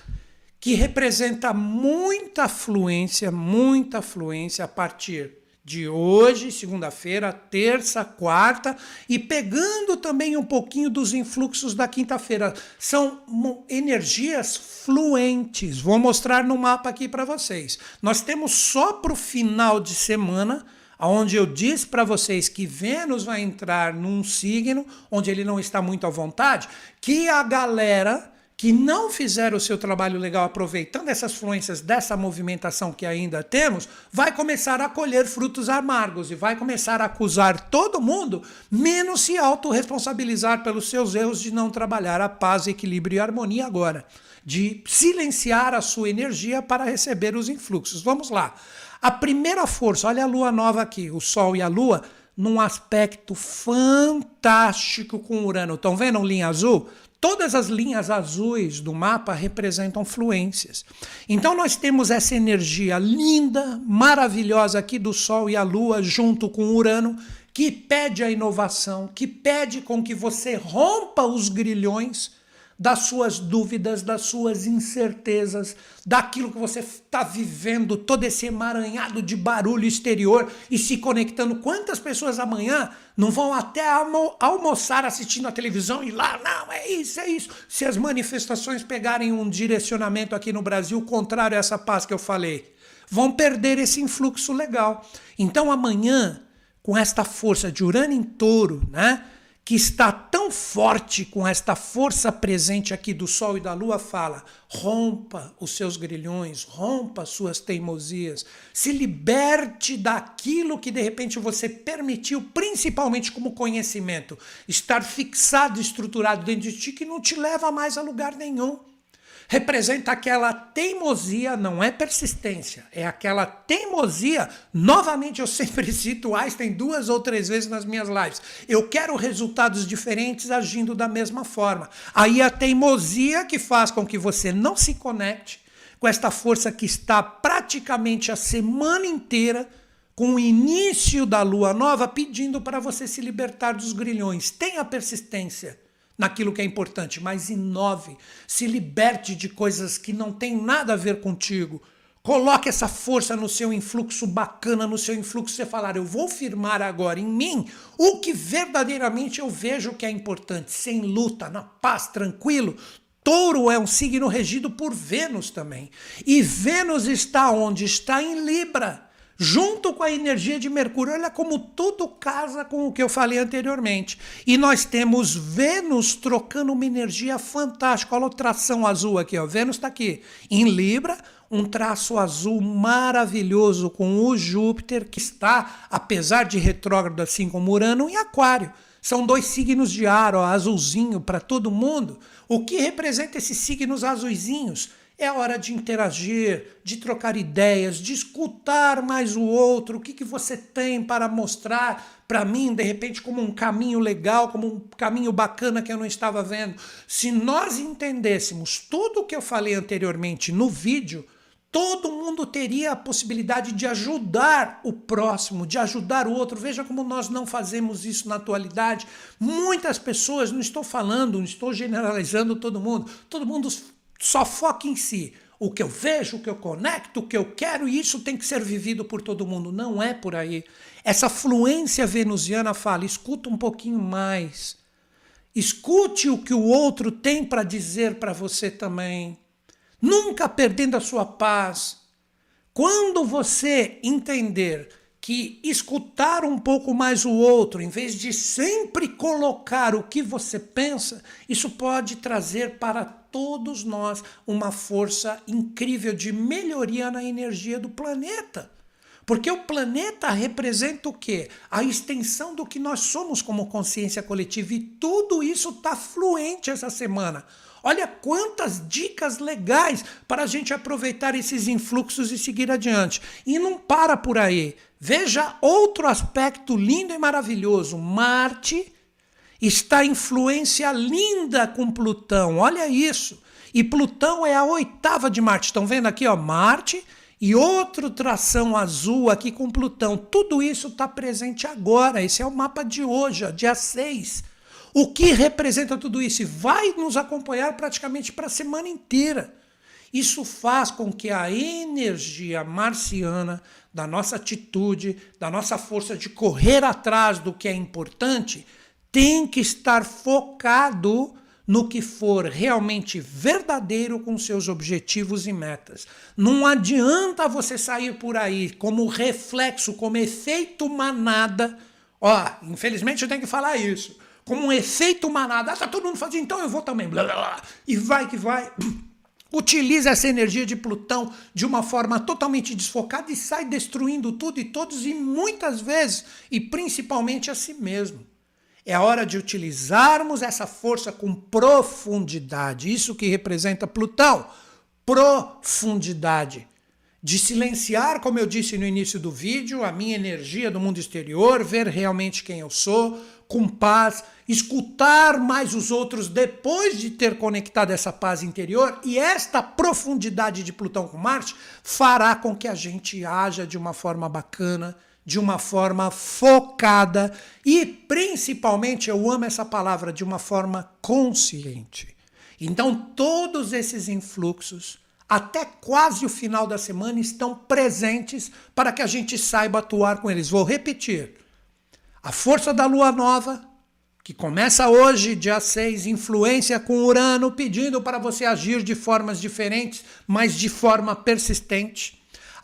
que representa muita fluência, muita fluência a partir de hoje, segunda-feira, terça, quarta, e pegando também um pouquinho dos influxos da quinta-feira. São energias fluentes. Vou mostrar no mapa aqui para vocês. Nós temos só para o final de semana onde eu disse para vocês que Vênus vai entrar num signo onde ele não está muito à vontade, que a galera que não fizeram o seu trabalho legal aproveitando essas fluências dessa movimentação que ainda temos, vai começar a colher frutos amargos e vai começar a acusar todo mundo, menos se autorresponsabilizar pelos seus erros de não trabalhar a paz, equilíbrio e harmonia agora, de silenciar a sua energia para receber os influxos. Vamos lá. A primeira força, olha a lua nova aqui, o sol e a lua num aspecto fantástico com Urano. Estão vendo linha azul? Todas as linhas azuis do mapa representam fluências. Então nós temos essa energia linda, maravilhosa aqui do Sol e a Lua junto com Urano, que pede a inovação, que pede com que você rompa os grilhões das suas dúvidas, das suas incertezas, daquilo que você está vivendo, todo esse emaranhado de barulho exterior e se conectando. Quantas pessoas amanhã não vão até almo almoçar assistindo a televisão e lá, não, é isso, é isso. Se as manifestações pegarem um direcionamento aqui no Brasil contrário a essa paz que eu falei, vão perder esse influxo legal. Então amanhã, com esta força de Urano em touro, né? Que está tão forte com esta força presente aqui do Sol e da Lua, fala: rompa os seus grilhões, rompa as suas teimosias, se liberte daquilo que de repente você permitiu, principalmente como conhecimento, estar fixado, estruturado dentro de ti, que não te leva mais a lugar nenhum representa aquela teimosia, não é persistência, é aquela teimosia. Novamente, eu sempre cito Einstein duas ou três vezes nas minhas lives. Eu quero resultados diferentes agindo da mesma forma. Aí a teimosia que faz com que você não se conecte com esta força que está praticamente a semana inteira com o início da lua nova pedindo para você se libertar dos grilhões. Tenha persistência naquilo que é importante, mas inove, se liberte de coisas que não têm nada a ver contigo. Coloque essa força no seu influxo bacana, no seu influxo, você falar, eu vou firmar agora em mim o que verdadeiramente eu vejo que é importante, sem luta, na paz, tranquilo, Touro é um signo regido por Vênus também. E Vênus está onde? Está em Libra junto com a energia de Mercúrio. Olha como tudo casa com o que eu falei anteriormente. E nós temos Vênus trocando uma energia fantástica. Olha o tração azul aqui, ó. Vênus está aqui em Libra, um traço azul maravilhoso com o Júpiter, que está, apesar de retrógrado assim como Urano, em Aquário. São dois signos de ar, ó, azulzinho para todo mundo. O que representa esses signos azulzinhos? É hora de interagir, de trocar ideias, de escutar mais o outro, o que, que você tem para mostrar para mim, de repente, como um caminho legal, como um caminho bacana que eu não estava vendo. Se nós entendêssemos tudo o que eu falei anteriormente no vídeo, todo mundo teria a possibilidade de ajudar o próximo, de ajudar o outro. Veja como nós não fazemos isso na atualidade. Muitas pessoas, não estou falando, não estou generalizando todo mundo, todo mundo só foca em si. O que eu vejo, o que eu conecto, o que eu quero, e isso tem que ser vivido por todo mundo. Não é por aí. Essa fluência venusiana fala: escuta um pouquinho mais. Escute o que o outro tem para dizer para você também. Nunca perdendo a sua paz. Quando você entender que escutar um pouco mais o outro, em vez de sempre colocar o que você pensa, isso pode trazer para todos nós uma força incrível de melhoria na energia do planeta. Porque o planeta representa o quê? A extensão do que nós somos como consciência coletiva. E tudo isso está fluente essa semana. Olha quantas dicas legais para a gente aproveitar esses influxos e seguir adiante. E não para por aí. Veja outro aspecto lindo e maravilhoso. Marte está influência linda com Plutão. Olha isso. E Plutão é a oitava de Marte. Estão vendo aqui, ó, Marte e outro tração azul aqui com Plutão. Tudo isso está presente agora. Esse é o mapa de hoje, ó, dia 6. O que representa tudo isso? E vai nos acompanhar praticamente para a semana inteira. Isso faz com que a energia marciana da nossa atitude, da nossa força de correr atrás do que é importante, tem que estar focado no que for realmente verdadeiro com seus objetivos e metas. Não adianta você sair por aí como reflexo, como efeito manada. Ó, infelizmente eu tenho que falar isso como um efeito manada. Ah, tá todo mundo fazendo, então eu vou também. Blá, blá, blá. E vai que vai. Utiliza essa energia de Plutão de uma forma totalmente desfocada e sai destruindo tudo e todos, e muitas vezes, e principalmente a si mesmo. É hora de utilizarmos essa força com profundidade. Isso que representa Plutão. Profundidade. De silenciar, como eu disse no início do vídeo, a minha energia do mundo exterior, ver realmente quem eu sou, com paz, escutar mais os outros depois de ter conectado essa paz interior, e esta profundidade de Plutão com Marte fará com que a gente haja de uma forma bacana, de uma forma focada e principalmente, eu amo essa palavra, de uma forma consciente. Então, todos esses influxos, até quase o final da semana, estão presentes para que a gente saiba atuar com eles. Vou repetir a força da lua nova, que começa hoje, dia 6, influência com Urano, pedindo para você agir de formas diferentes, mas de forma persistente.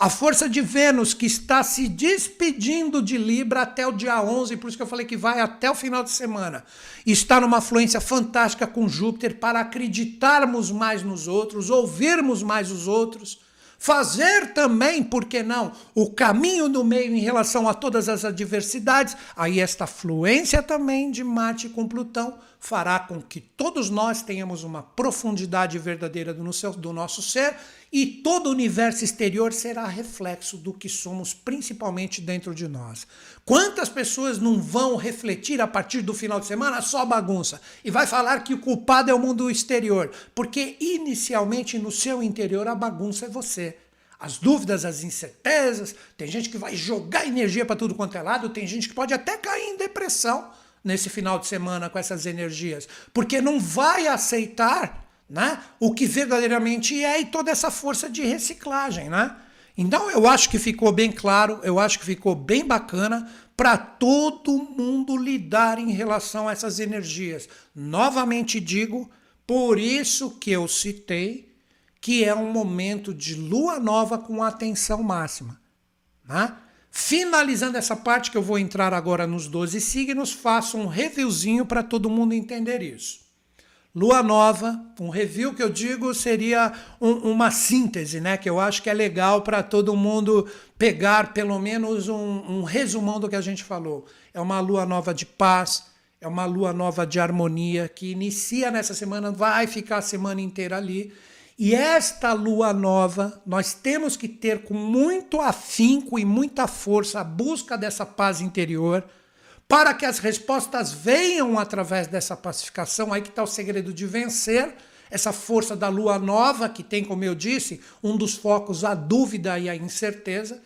A força de Vênus, que está se despedindo de Libra até o dia 11, por isso que eu falei que vai até o final de semana. Está numa fluência fantástica com Júpiter para acreditarmos mais nos outros, ouvirmos mais os outros fazer também, por que não, o caminho do meio em relação a todas as adversidades, aí esta fluência também de Marte com Plutão fará com que todos nós tenhamos uma profundidade verdadeira do nosso ser e todo o universo exterior será reflexo do que somos, principalmente dentro de nós. Quantas pessoas não vão refletir a partir do final de semana? Só bagunça. E vai falar que o culpado é o mundo exterior, porque inicialmente no seu interior a bagunça é você. As dúvidas, as incertezas, tem gente que vai jogar energia para tudo quanto é lado, tem gente que pode até cair em depressão nesse final de semana com essas energias, porque não vai aceitar né, o que verdadeiramente é e toda essa força de reciclagem. Né? Então eu acho que ficou bem claro, eu acho que ficou bem bacana para todo mundo lidar em relação a essas energias. Novamente digo, Por isso que eu citei que é um momento de lua nova com atenção máxima. Né? Finalizando essa parte que eu vou entrar agora nos 12 signos, faço um reviewzinho para todo mundo entender isso. Lua nova, um review que eu digo seria um, uma síntese, né? Que eu acho que é legal para todo mundo pegar pelo menos um, um resumão do que a gente falou. É uma lua nova de paz, é uma lua nova de harmonia que inicia nessa semana, vai ficar a semana inteira ali. E esta lua nova, nós temos que ter com muito afinco e muita força a busca dessa paz interior para que as respostas venham através dessa pacificação. Aí que está o segredo de vencer essa força da lua nova, que tem, como eu disse, um dos focos a dúvida e a incerteza.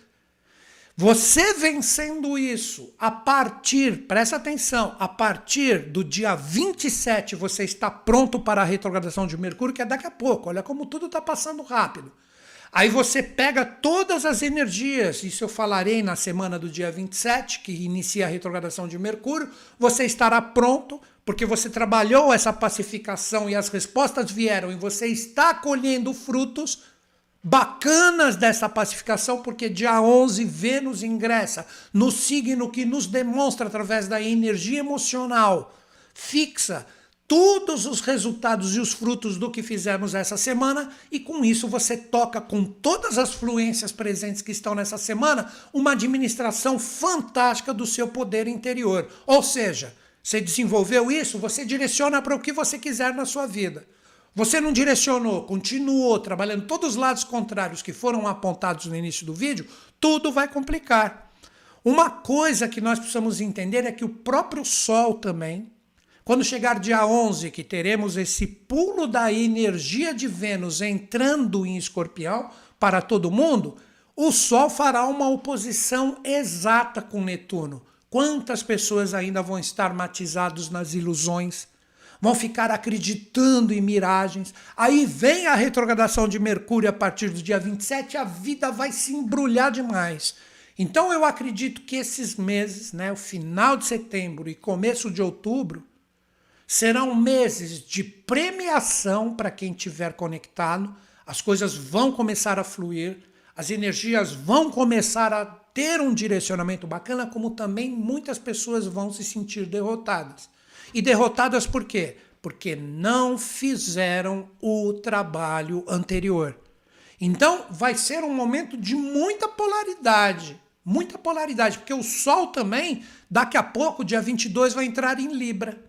Você vencendo isso, a partir, presta atenção, a partir do dia 27 você está pronto para a retrogradação de Mercúrio, que é daqui a pouco. Olha como tudo está passando rápido. Aí você pega todas as energias, isso eu falarei na semana do dia 27, que inicia a retrogradação de Mercúrio, você estará pronto, porque você trabalhou essa pacificação e as respostas vieram e você está colhendo frutos bacanas dessa pacificação, porque dia 11 Vênus ingressa no signo que nos demonstra através da energia emocional fixa todos os resultados e os frutos do que fizemos essa semana, e com isso você toca com todas as fluências presentes que estão nessa semana uma administração fantástica do seu poder interior. Ou seja, você desenvolveu isso, você direciona para o que você quiser na sua vida. Você não direcionou, continuou trabalhando todos os lados contrários que foram apontados no início do vídeo, tudo vai complicar. Uma coisa que nós precisamos entender é que o próprio Sol também, quando chegar dia 11, que teremos esse pulo da energia de Vênus entrando em Escorpião para todo mundo, o Sol fará uma oposição exata com Netuno. Quantas pessoas ainda vão estar matizados nas ilusões? Vão ficar acreditando em miragens. Aí vem a retrogradação de Mercúrio a partir do dia 27, a vida vai se embrulhar demais. Então eu acredito que esses meses, né, o final de setembro e começo de outubro, Serão meses de premiação para quem estiver conectado, as coisas vão começar a fluir, as energias vão começar a ter um direcionamento bacana, como também muitas pessoas vão se sentir derrotadas. E derrotadas por quê? Porque não fizeram o trabalho anterior. Então, vai ser um momento de muita polaridade. Muita polaridade, porque o Sol também, daqui a pouco, dia 22, vai entrar em Libra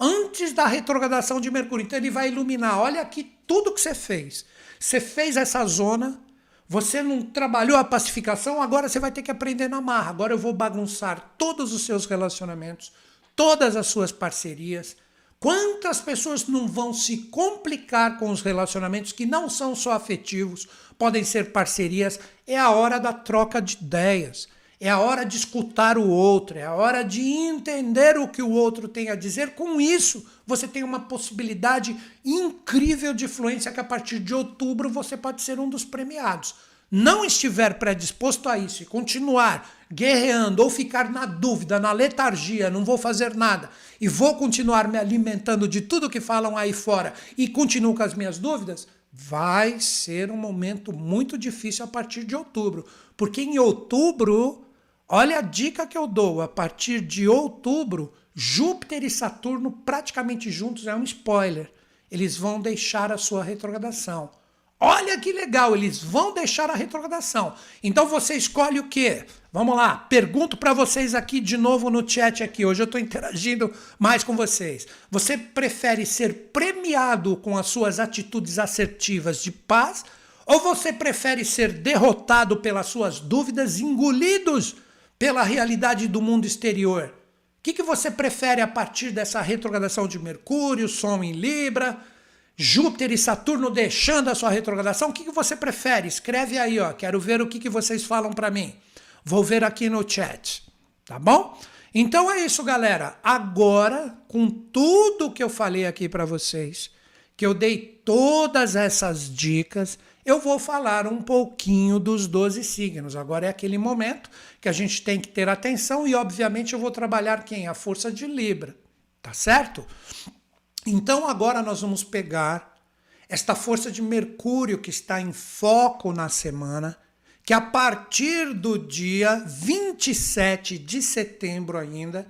antes da retrogradação de Mercúrio. Então ele vai iluminar. Olha aqui tudo que você fez. Você fez essa zona, você não trabalhou a pacificação, agora você vai ter que aprender na marra. Agora eu vou bagunçar todos os seus relacionamentos, todas as suas parcerias. Quantas pessoas não vão se complicar com os relacionamentos que não são só afetivos, podem ser parcerias? É a hora da troca de ideias. É a hora de escutar o outro, é a hora de entender o que o outro tem a dizer. Com isso, você tem uma possibilidade incrível de influência que a partir de outubro você pode ser um dos premiados. Não estiver predisposto a isso e continuar guerreando ou ficar na dúvida, na letargia, não vou fazer nada e vou continuar me alimentando de tudo que falam aí fora e continuo com as minhas dúvidas, vai ser um momento muito difícil a partir de outubro. Porque em outubro Olha a dica que eu dou: a partir de outubro, Júpiter e Saturno praticamente juntos é um spoiler. Eles vão deixar a sua retrogradação. Olha que legal, eles vão deixar a retrogradação. Então você escolhe o quê? Vamos lá, pergunto para vocês aqui de novo no chat aqui. Hoje eu estou interagindo mais com vocês. Você prefere ser premiado com as suas atitudes assertivas de paz ou você prefere ser derrotado pelas suas dúvidas, engolidos pela realidade do mundo exterior. O que, que você prefere a partir dessa retrogradação de Mercúrio, Sol em Libra, Júpiter e Saturno deixando a sua retrogradação? O que, que você prefere? Escreve aí, ó. Quero ver o que, que vocês falam para mim. Vou ver aqui no chat, tá bom? Então é isso, galera. Agora, com tudo que eu falei aqui para vocês, que eu dei todas essas dicas, eu vou falar um pouquinho dos 12 signos. Agora é aquele momento que a gente tem que ter atenção e, obviamente, eu vou trabalhar quem? A força de Libra, tá certo? Então agora nós vamos pegar esta força de Mercúrio que está em foco na semana, que a partir do dia 27 de setembro ainda,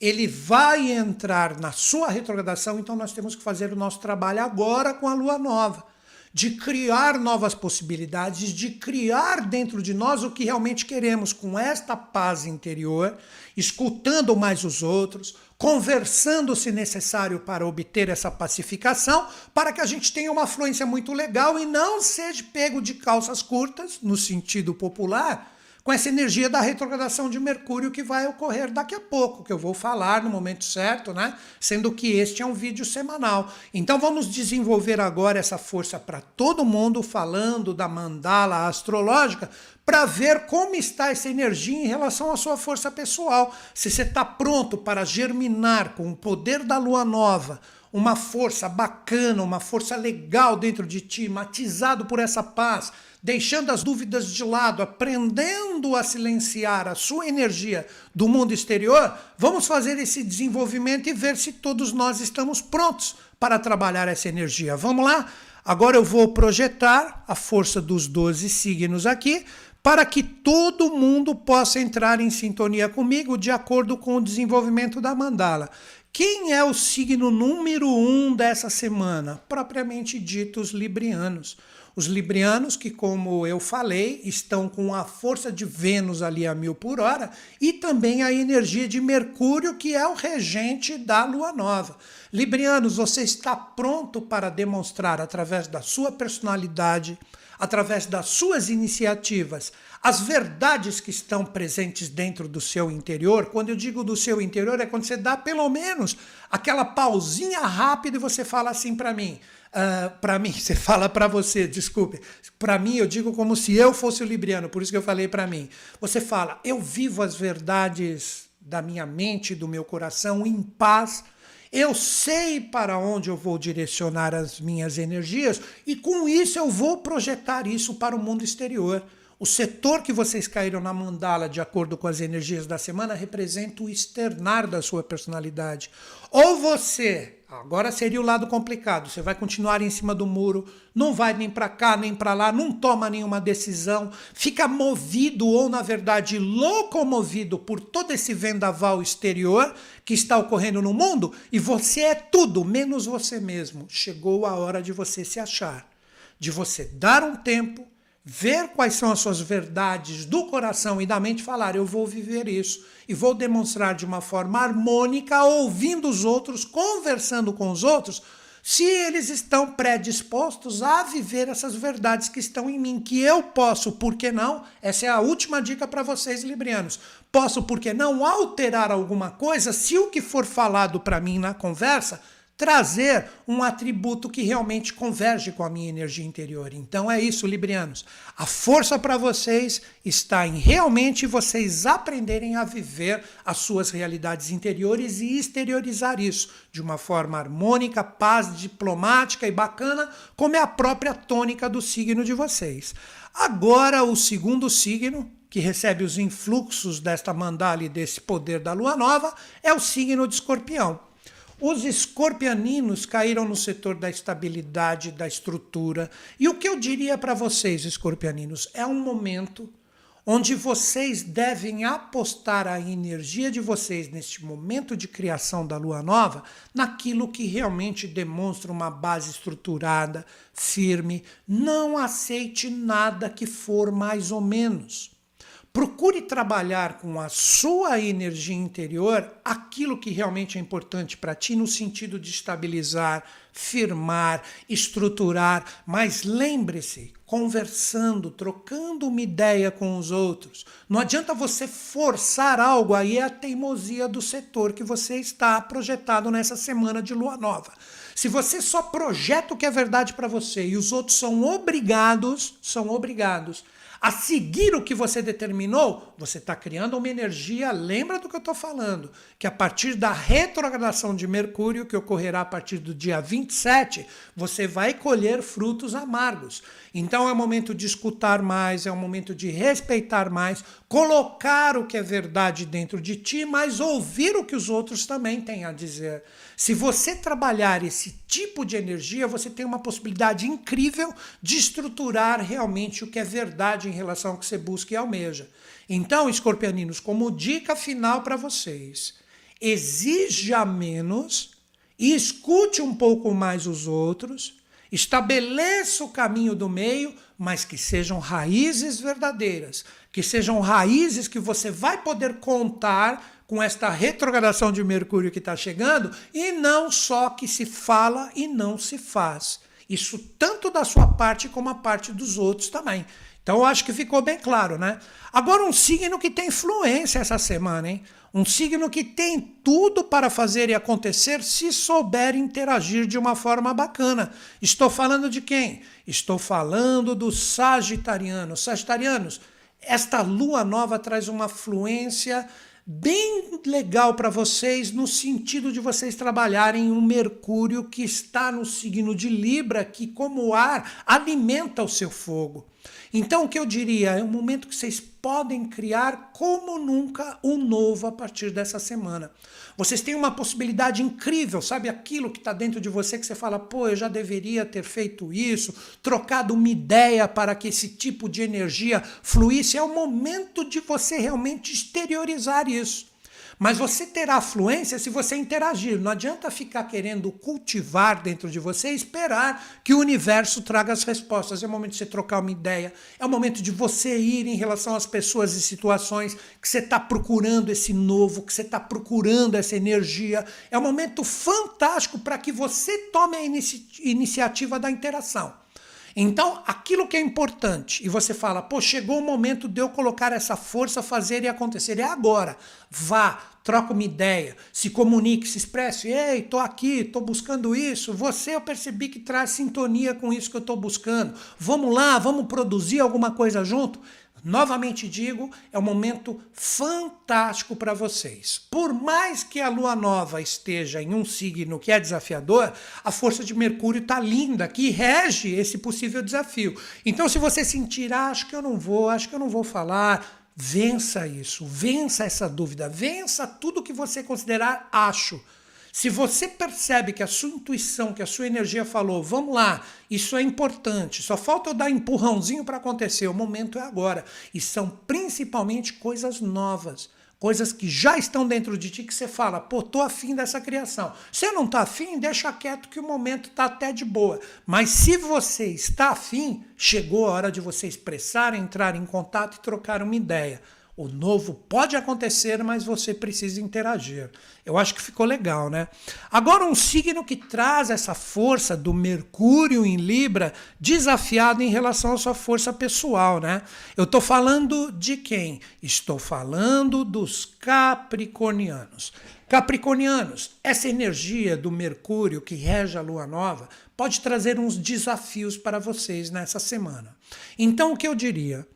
ele vai entrar na sua retrogradação, então nós temos que fazer o nosso trabalho agora com a lua nova de criar novas possibilidades, de criar dentro de nós o que realmente queremos com esta paz interior, escutando mais os outros, conversando se necessário para obter essa pacificação, para que a gente tenha uma fluência muito legal e não seja pego de calças curtas, no sentido popular, com essa energia da retrogradação de Mercúrio que vai ocorrer daqui a pouco, que eu vou falar no momento certo, né? Sendo que este é um vídeo semanal. Então vamos desenvolver agora essa força para todo mundo, falando da mandala astrológica, para ver como está essa energia em relação à sua força pessoal. Se você está pronto para germinar com o poder da lua nova uma força bacana, uma força legal dentro de ti, matizado por essa paz, deixando as dúvidas de lado, aprendendo a silenciar a sua energia do mundo exterior, vamos fazer esse desenvolvimento e ver se todos nós estamos prontos para trabalhar essa energia. Vamos lá? Agora eu vou projetar a força dos 12 signos aqui para que todo mundo possa entrar em sintonia comigo de acordo com o desenvolvimento da mandala. Quem é o signo número um dessa semana? Propriamente dito, os librianos. Os librianos, que, como eu falei, estão com a força de Vênus ali a mil por hora e também a energia de Mercúrio, que é o regente da lua nova. Librianos, você está pronto para demonstrar, através da sua personalidade, através das suas iniciativas, as verdades que estão presentes dentro do seu interior. Quando eu digo do seu interior, é quando você dá pelo menos aquela pausinha rápida e você fala assim para mim. Uh, ah, para mim, você fala para você, desculpe. Para mim, eu digo como se eu fosse o Libriano, por isso que eu falei para mim. Você fala, eu vivo as verdades da minha mente, do meu coração em paz eu sei para onde eu vou direcionar as minhas energias e com isso eu vou projetar isso para o mundo exterior. O setor que vocês caíram na mandala, de acordo com as energias da semana, representa o externar da sua personalidade. Ou você, agora seria o lado complicado, você vai continuar em cima do muro, não vai nem para cá nem para lá, não toma nenhuma decisão, fica movido ou, na verdade, locomovido por todo esse vendaval exterior que está ocorrendo no mundo e você é tudo, menos você mesmo. Chegou a hora de você se achar, de você dar um tempo ver quais são as suas verdades do coração e da mente, falar: eu vou viver isso e vou demonstrar de uma forma harmônica, ouvindo os outros, conversando com os outros, se eles estão predispostos a viver essas verdades que estão em mim, que eu posso, por que não? Essa é a última dica para vocês, librianos. Posso, por que não, alterar alguma coisa se o que for falado para mim na conversa trazer um atributo que realmente converge com a minha energia interior. Então é isso, Librianos. A força para vocês está em realmente vocês aprenderem a viver as suas realidades interiores e exteriorizar isso de uma forma harmônica, paz, diplomática e bacana, como é a própria tônica do signo de vocês. Agora, o segundo signo, que recebe os influxos desta mandala e desse poder da lua nova, é o signo de escorpião. Os escorpianinos caíram no setor da estabilidade, da estrutura. E o que eu diria para vocês, escorpianinos, é um momento onde vocês devem apostar a energia de vocês neste momento de criação da lua nova naquilo que realmente demonstra uma base estruturada, firme. Não aceite nada que for mais ou menos. Procure trabalhar com a sua energia interior aquilo que realmente é importante para ti, no sentido de estabilizar, firmar, estruturar. Mas lembre-se, conversando, trocando uma ideia com os outros. Não adianta você forçar algo, aí é a teimosia do setor que você está projetado nessa semana de lua nova. Se você só projeta o que é verdade para você e os outros são obrigados, são obrigados a seguir o que você determinou, você está criando uma energia. Lembra do que eu estou falando? Que a partir da retrogradação de Mercúrio, que ocorrerá a partir do dia 27, você vai colher frutos amargos. Então é o momento de escutar mais, é o momento de respeitar mais, colocar o que é verdade dentro de ti, mas ouvir o que os outros também têm a dizer. Se você trabalhar esse tipo de energia, você tem uma possibilidade incrível de estruturar realmente o que é verdade em relação ao que você busca e almeja. Então, escorpianinos, como dica final para vocês, exija menos e escute um pouco mais os outros, estabeleça o caminho do meio, mas que sejam raízes verdadeiras, que sejam raízes que você vai poder contar com esta retrogradação de Mercúrio que está chegando, e não só que se fala e não se faz. Isso tanto da sua parte como a parte dos outros também. Então eu acho que ficou bem claro, né? Agora um signo que tem influência essa semana, hein? Um signo que tem tudo para fazer e acontecer se souber interagir de uma forma bacana. Estou falando de quem? Estou falando dos sagitarianos. Sagitarianos, esta lua nova traz uma fluência bem legal para vocês no sentido de vocês trabalharem um Mercúrio que está no signo de Libra, que como ar alimenta o seu fogo. Então, o que eu diria é um momento que vocês podem criar como nunca um novo a partir dessa semana. Vocês têm uma possibilidade incrível, sabe? Aquilo que está dentro de você que você fala, pô, eu já deveria ter feito isso, trocado uma ideia para que esse tipo de energia fluísse. É o momento de você realmente exteriorizar isso. Mas você terá fluência se você interagir. Não adianta ficar querendo cultivar dentro de você e esperar que o universo traga as respostas. É o momento de você trocar uma ideia, é o momento de você ir em relação às pessoas e situações que você está procurando esse novo, que você está procurando essa energia. É um momento fantástico para que você tome a inici iniciativa da interação. Então, aquilo que é importante, e você fala, pô, chegou o momento de eu colocar essa força, fazer e acontecer. É agora. Vá, troca uma ideia, se comunique, se expresse. Ei, estou aqui, estou buscando isso. Você eu percebi que traz sintonia com isso que eu estou buscando. Vamos lá, vamos produzir alguma coisa junto. Novamente digo, é um momento fantástico para vocês. Por mais que a lua nova esteja em um signo que é desafiador, a força de Mercúrio está linda, que rege esse possível desafio. Então, se você sentir, ah, acho que eu não vou, acho que eu não vou falar, vença isso, vença essa dúvida, vença tudo que você considerar acho. Se você percebe que a sua intuição, que a sua energia falou, vamos lá, isso é importante, só falta eu dar empurrãozinho para acontecer, o momento é agora. E são principalmente coisas novas coisas que já estão dentro de ti que você fala, pô, tô afim dessa criação. Se não tá afim, deixa quieto que o momento tá até de boa. Mas se você está afim, chegou a hora de você expressar, entrar em contato e trocar uma ideia. O novo pode acontecer, mas você precisa interagir. Eu acho que ficou legal, né? Agora, um signo que traz essa força do Mercúrio em Libra desafiado em relação à sua força pessoal, né? Eu estou falando de quem? Estou falando dos Capricornianos. Capricornianos, essa energia do Mercúrio que rege a lua nova pode trazer uns desafios para vocês nessa semana. Então, o que eu diria?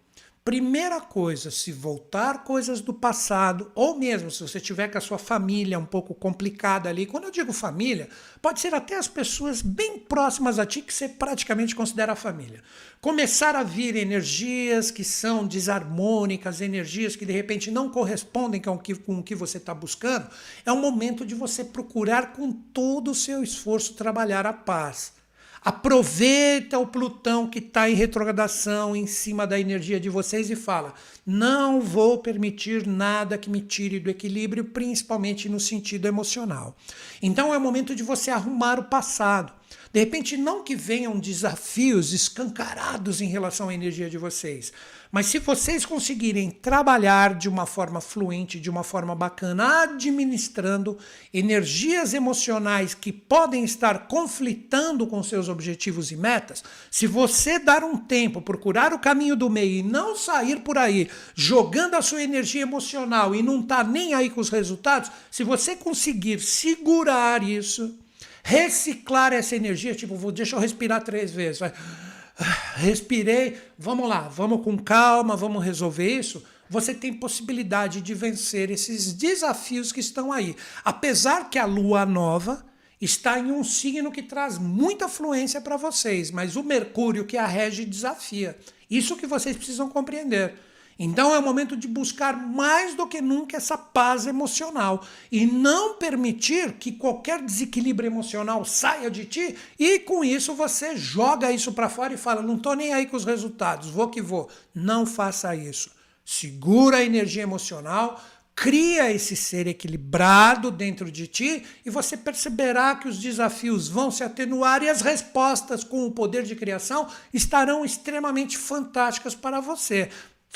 Primeira coisa, se voltar coisas do passado, ou mesmo se você tiver com a sua família um pouco complicada ali, quando eu digo família, pode ser até as pessoas bem próximas a ti que você praticamente considera família. Começar a vir energias que são desarmônicas, energias que de repente não correspondem com o que, com o que você está buscando, é o momento de você procurar com todo o seu esforço trabalhar a paz aproveita o Plutão que está em retrogradação em cima da energia de vocês e fala: não vou permitir nada que me tire do equilíbrio, principalmente no sentido emocional. Então é o momento de você arrumar o passado. De repente, não que venham desafios escancarados em relação à energia de vocês, mas se vocês conseguirem trabalhar de uma forma fluente, de uma forma bacana, administrando energias emocionais que podem estar conflitando com seus objetivos e metas, se você dar um tempo, procurar o caminho do meio e não sair por aí jogando a sua energia emocional e não tá nem aí com os resultados, se você conseguir segurar isso, reciclar essa energia, tipo, vou, deixa eu respirar três vezes, vai respirei, vamos lá, vamos com calma, vamos resolver isso. Você tem possibilidade de vencer esses desafios que estão aí. Apesar que a lua nova está em um signo que traz muita fluência para vocês, mas o Mercúrio que a rege desafia. Isso que vocês precisam compreender. Então é o momento de buscar mais do que nunca essa paz emocional e não permitir que qualquer desequilíbrio emocional saia de ti e com isso você joga isso para fora e fala: "Não tô nem aí com os resultados, vou que vou". Não faça isso. Segura a energia emocional, cria esse ser equilibrado dentro de ti e você perceberá que os desafios vão se atenuar e as respostas com o poder de criação estarão extremamente fantásticas para você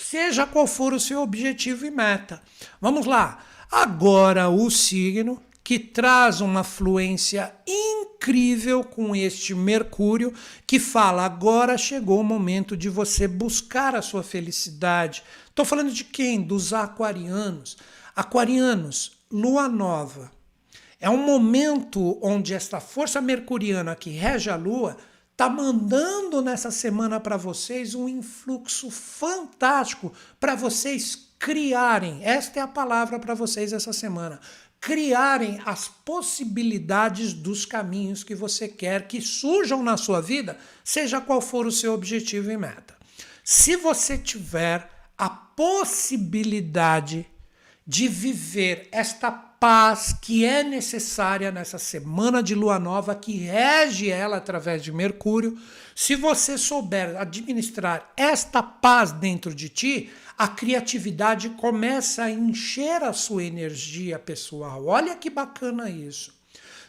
seja qual for o seu objetivo e meta. Vamos lá. Agora o signo que traz uma fluência incrível com este Mercúrio, que fala: agora chegou o momento de você buscar a sua felicidade. Estou falando de quem? Dos aquarianos. Aquarianos, lua nova. É um momento onde esta força mercuriana que rege a lua está mandando nessa semana para vocês um influxo fantástico para vocês criarem. Esta é a palavra para vocês essa semana. Criarem as possibilidades dos caminhos que você quer que surjam na sua vida, seja qual for o seu objetivo e meta. Se você tiver a possibilidade de viver esta paz que é necessária nessa semana de lua nova, que rege ela através de Mercúrio. Se você souber administrar esta paz dentro de ti, a criatividade começa a encher a sua energia pessoal. Olha que bacana isso.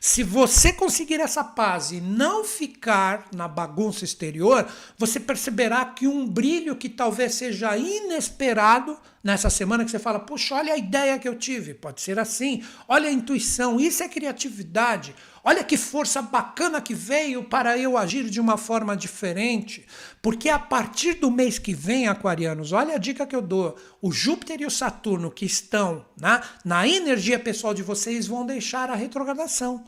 Se você conseguir essa paz e não ficar na bagunça exterior, você perceberá que um brilho que talvez seja inesperado nessa semana, que você fala, puxa, olha a ideia que eu tive, pode ser assim, olha a intuição, isso é criatividade, olha que força bacana que veio para eu agir de uma forma diferente, porque a partir do mês que vem, aquarianos, olha a dica que eu dou, o Júpiter e o Saturno que estão né, na energia pessoal de vocês vão deixar a retrogradação.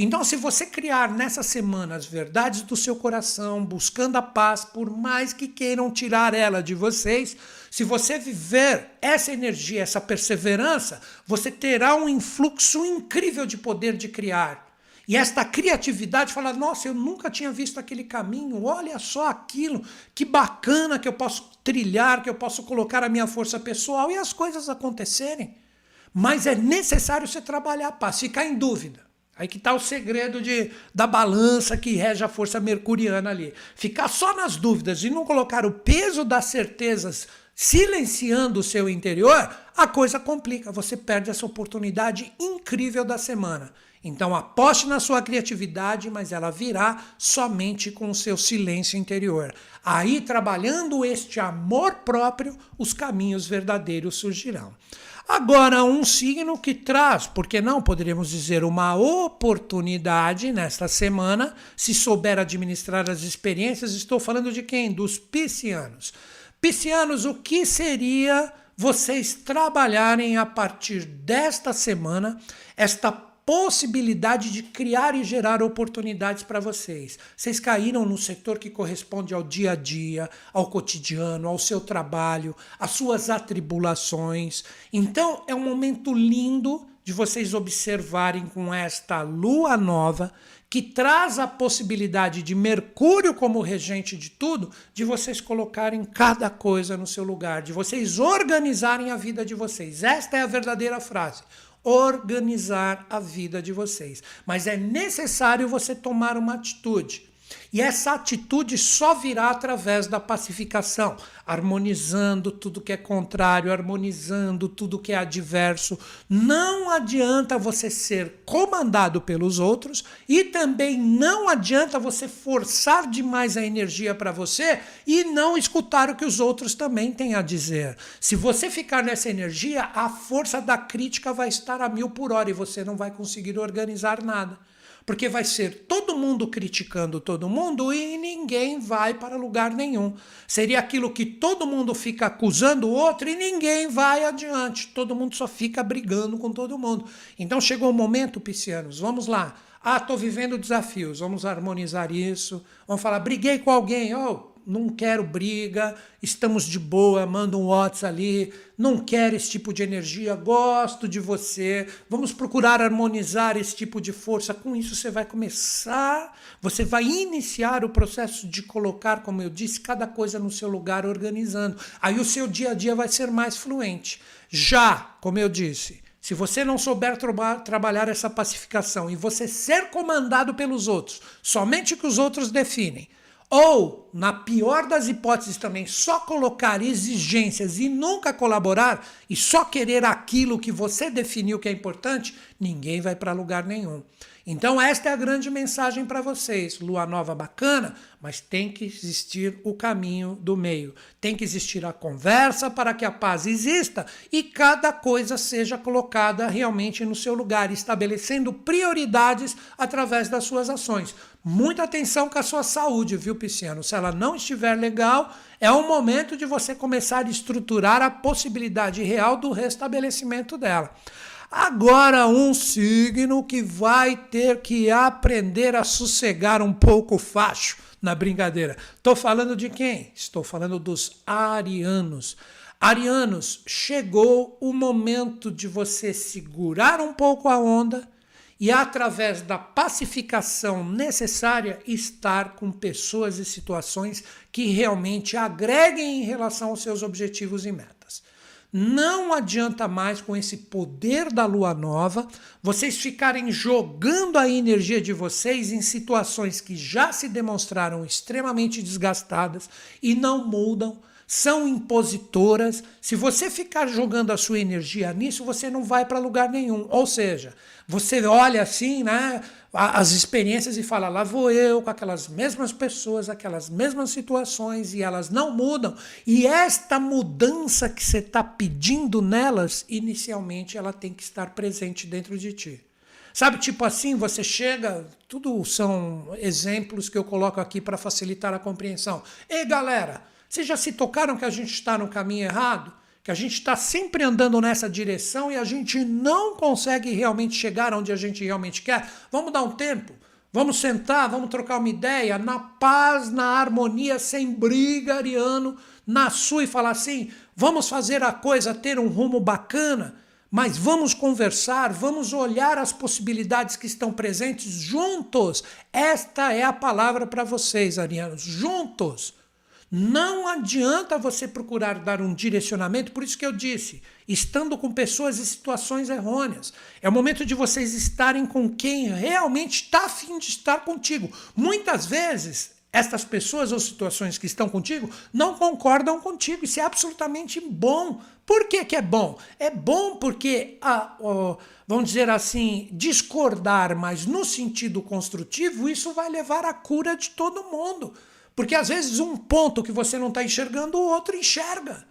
Então, se você criar nessa semana as verdades do seu coração, buscando a paz, por mais que queiram tirar ela de vocês, se você viver essa energia, essa perseverança, você terá um influxo incrível de poder de criar. E esta criatividade fala: nossa, eu nunca tinha visto aquele caminho, olha só aquilo, que bacana que eu posso trilhar, que eu posso colocar a minha força pessoal e as coisas acontecerem. Mas é necessário você trabalhar a paz, ficar em dúvida. Aí que está o segredo de, da balança que rege a força mercuriana ali. Ficar só nas dúvidas e não colocar o peso das certezas silenciando o seu interior, a coisa complica. Você perde essa oportunidade incrível da semana. Então aposte na sua criatividade, mas ela virá somente com o seu silêncio interior. Aí, trabalhando este amor próprio, os caminhos verdadeiros surgirão. Agora, um signo que traz, porque não poderíamos dizer uma oportunidade nesta semana, se souber administrar as experiências, estou falando de quem? Dos piscianos. Piscianos, o que seria vocês trabalharem a partir desta semana esta possibilidade de criar e gerar oportunidades para vocês. Vocês caíram no setor que corresponde ao dia a dia, ao cotidiano, ao seu trabalho, às suas atribulações. Então é um momento lindo de vocês observarem com esta lua nova que traz a possibilidade de Mercúrio como regente de tudo, de vocês colocarem cada coisa no seu lugar, de vocês organizarem a vida de vocês. Esta é a verdadeira frase organizar a vida de vocês. Mas é necessário você tomar uma atitude. E essa atitude só virá através da pacificação, harmonizando tudo que é contrário, harmonizando tudo que é adverso. Não adianta você ser comandado pelos outros e também não adianta você forçar demais a energia para você e não escutar o que os outros também têm a dizer. Se você ficar nessa energia, a força da crítica vai estar a mil por hora e você não vai conseguir organizar nada porque vai ser todo mundo criticando todo mundo e ninguém vai para lugar nenhum. Seria aquilo que todo mundo fica acusando o outro e ninguém vai adiante. Todo mundo só fica brigando com todo mundo. Então chegou o momento, piscianos, vamos lá. Ah, estou vivendo desafios, vamos harmonizar isso. Vamos falar, briguei com alguém. Oh, não quero briga, estamos de boa, manda um WhatsApp ali, não quero esse tipo de energia, gosto de você, vamos procurar harmonizar esse tipo de força. Com isso você vai começar, você vai iniciar o processo de colocar, como eu disse, cada coisa no seu lugar, organizando. Aí o seu dia a dia vai ser mais fluente. Já, como eu disse, se você não souber tra trabalhar essa pacificação e você ser comandado pelos outros, somente que os outros definem, ou, na pior das hipóteses também, só colocar exigências e nunca colaborar e só querer aquilo que você definiu que é importante, ninguém vai para lugar nenhum. Então, esta é a grande mensagem para vocês. Lua nova bacana, mas tem que existir o caminho do meio. Tem que existir a conversa para que a paz exista e cada coisa seja colocada realmente no seu lugar, estabelecendo prioridades através das suas ações. Muita atenção com a sua saúde, viu, Pisciano? Se ela não estiver legal, é o momento de você começar a estruturar a possibilidade real do restabelecimento dela. Agora, um signo que vai ter que aprender a sossegar um pouco o facho na brincadeira. Estou falando de quem? Estou falando dos arianos. Arianos, chegou o momento de você segurar um pouco a onda e, através da pacificação necessária, estar com pessoas e situações que realmente agreguem em relação aos seus objetivos e metas. Não adianta mais com esse poder da lua nova vocês ficarem jogando a energia de vocês em situações que já se demonstraram extremamente desgastadas e não mudam, são impositoras. Se você ficar jogando a sua energia nisso, você não vai para lugar nenhum. Ou seja, você olha assim, né? As experiências e fala: lá vou eu com aquelas mesmas pessoas, aquelas mesmas situações e elas não mudam. E esta mudança que você está pedindo nelas, inicialmente ela tem que estar presente dentro de ti. Sabe, tipo assim, você chega, tudo são exemplos que eu coloco aqui para facilitar a compreensão. Ei, galera, vocês já se tocaram que a gente está no caminho errado? Que a gente está sempre andando nessa direção e a gente não consegue realmente chegar onde a gente realmente quer. Vamos dar um tempo, vamos sentar, vamos trocar uma ideia, na paz, na harmonia, sem briga, Ariano, na sua e falar assim: vamos fazer a coisa ter um rumo bacana. Mas vamos conversar, vamos olhar as possibilidades que estão presentes juntos. Esta é a palavra para vocês, arianos. Juntos. Não adianta você procurar dar um direcionamento, por isso que eu disse, estando com pessoas e situações errôneas. É o momento de vocês estarem com quem realmente está afim de estar contigo. Muitas vezes, estas pessoas ou situações que estão contigo não concordam contigo. Isso é absolutamente bom. Por que, que é bom? É bom porque, a, vamos dizer assim, discordar, mas no sentido construtivo, isso vai levar à cura de todo mundo. Porque às vezes um ponto que você não está enxergando, o outro enxerga.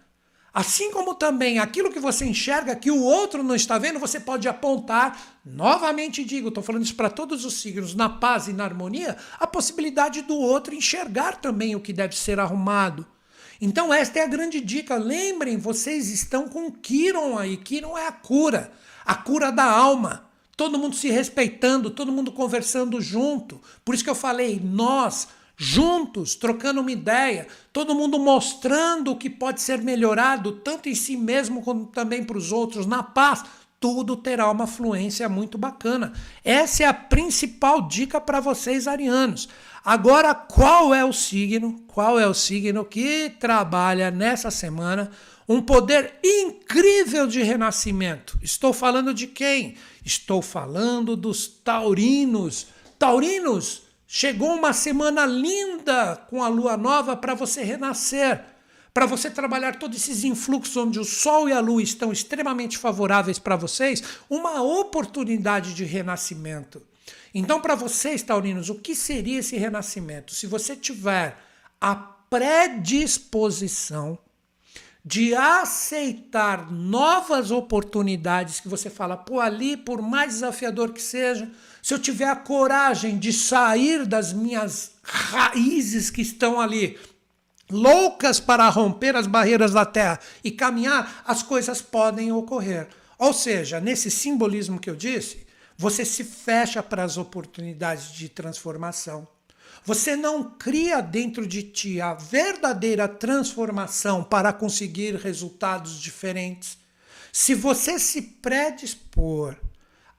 Assim como também aquilo que você enxerga que o outro não está vendo, você pode apontar, novamente digo, estou falando isso para todos os signos, na paz e na harmonia, a possibilidade do outro enxergar também o que deve ser arrumado. Então, esta é a grande dica. Lembrem, vocês estão com Kiron aí. Kiron é a cura, a cura da alma. Todo mundo se respeitando, todo mundo conversando junto. Por isso que eu falei, nós juntos, trocando uma ideia, todo mundo mostrando o que pode ser melhorado, tanto em si mesmo como também para os outros, na paz, tudo terá uma fluência muito bacana. Essa é a principal dica para vocês, arianos. Agora, qual é o signo? Qual é o signo que trabalha nessa semana um poder incrível de renascimento? Estou falando de quem? Estou falando dos taurinos. Taurinos, Chegou uma semana linda com a lua nova para você renascer, para você trabalhar todos esses influxos onde o sol e a lua estão extremamente favoráveis para vocês, uma oportunidade de renascimento. Então, para vocês, taurinos, o que seria esse renascimento? Se você tiver a predisposição de aceitar novas oportunidades que você fala, pô, ali, por mais desafiador que seja, se eu tiver a coragem de sair das minhas raízes que estão ali, loucas para romper as barreiras da terra e caminhar, as coisas podem ocorrer. Ou seja, nesse simbolismo que eu disse, você se fecha para as oportunidades de transformação. você não cria dentro de ti a verdadeira transformação para conseguir resultados diferentes, se você se predispor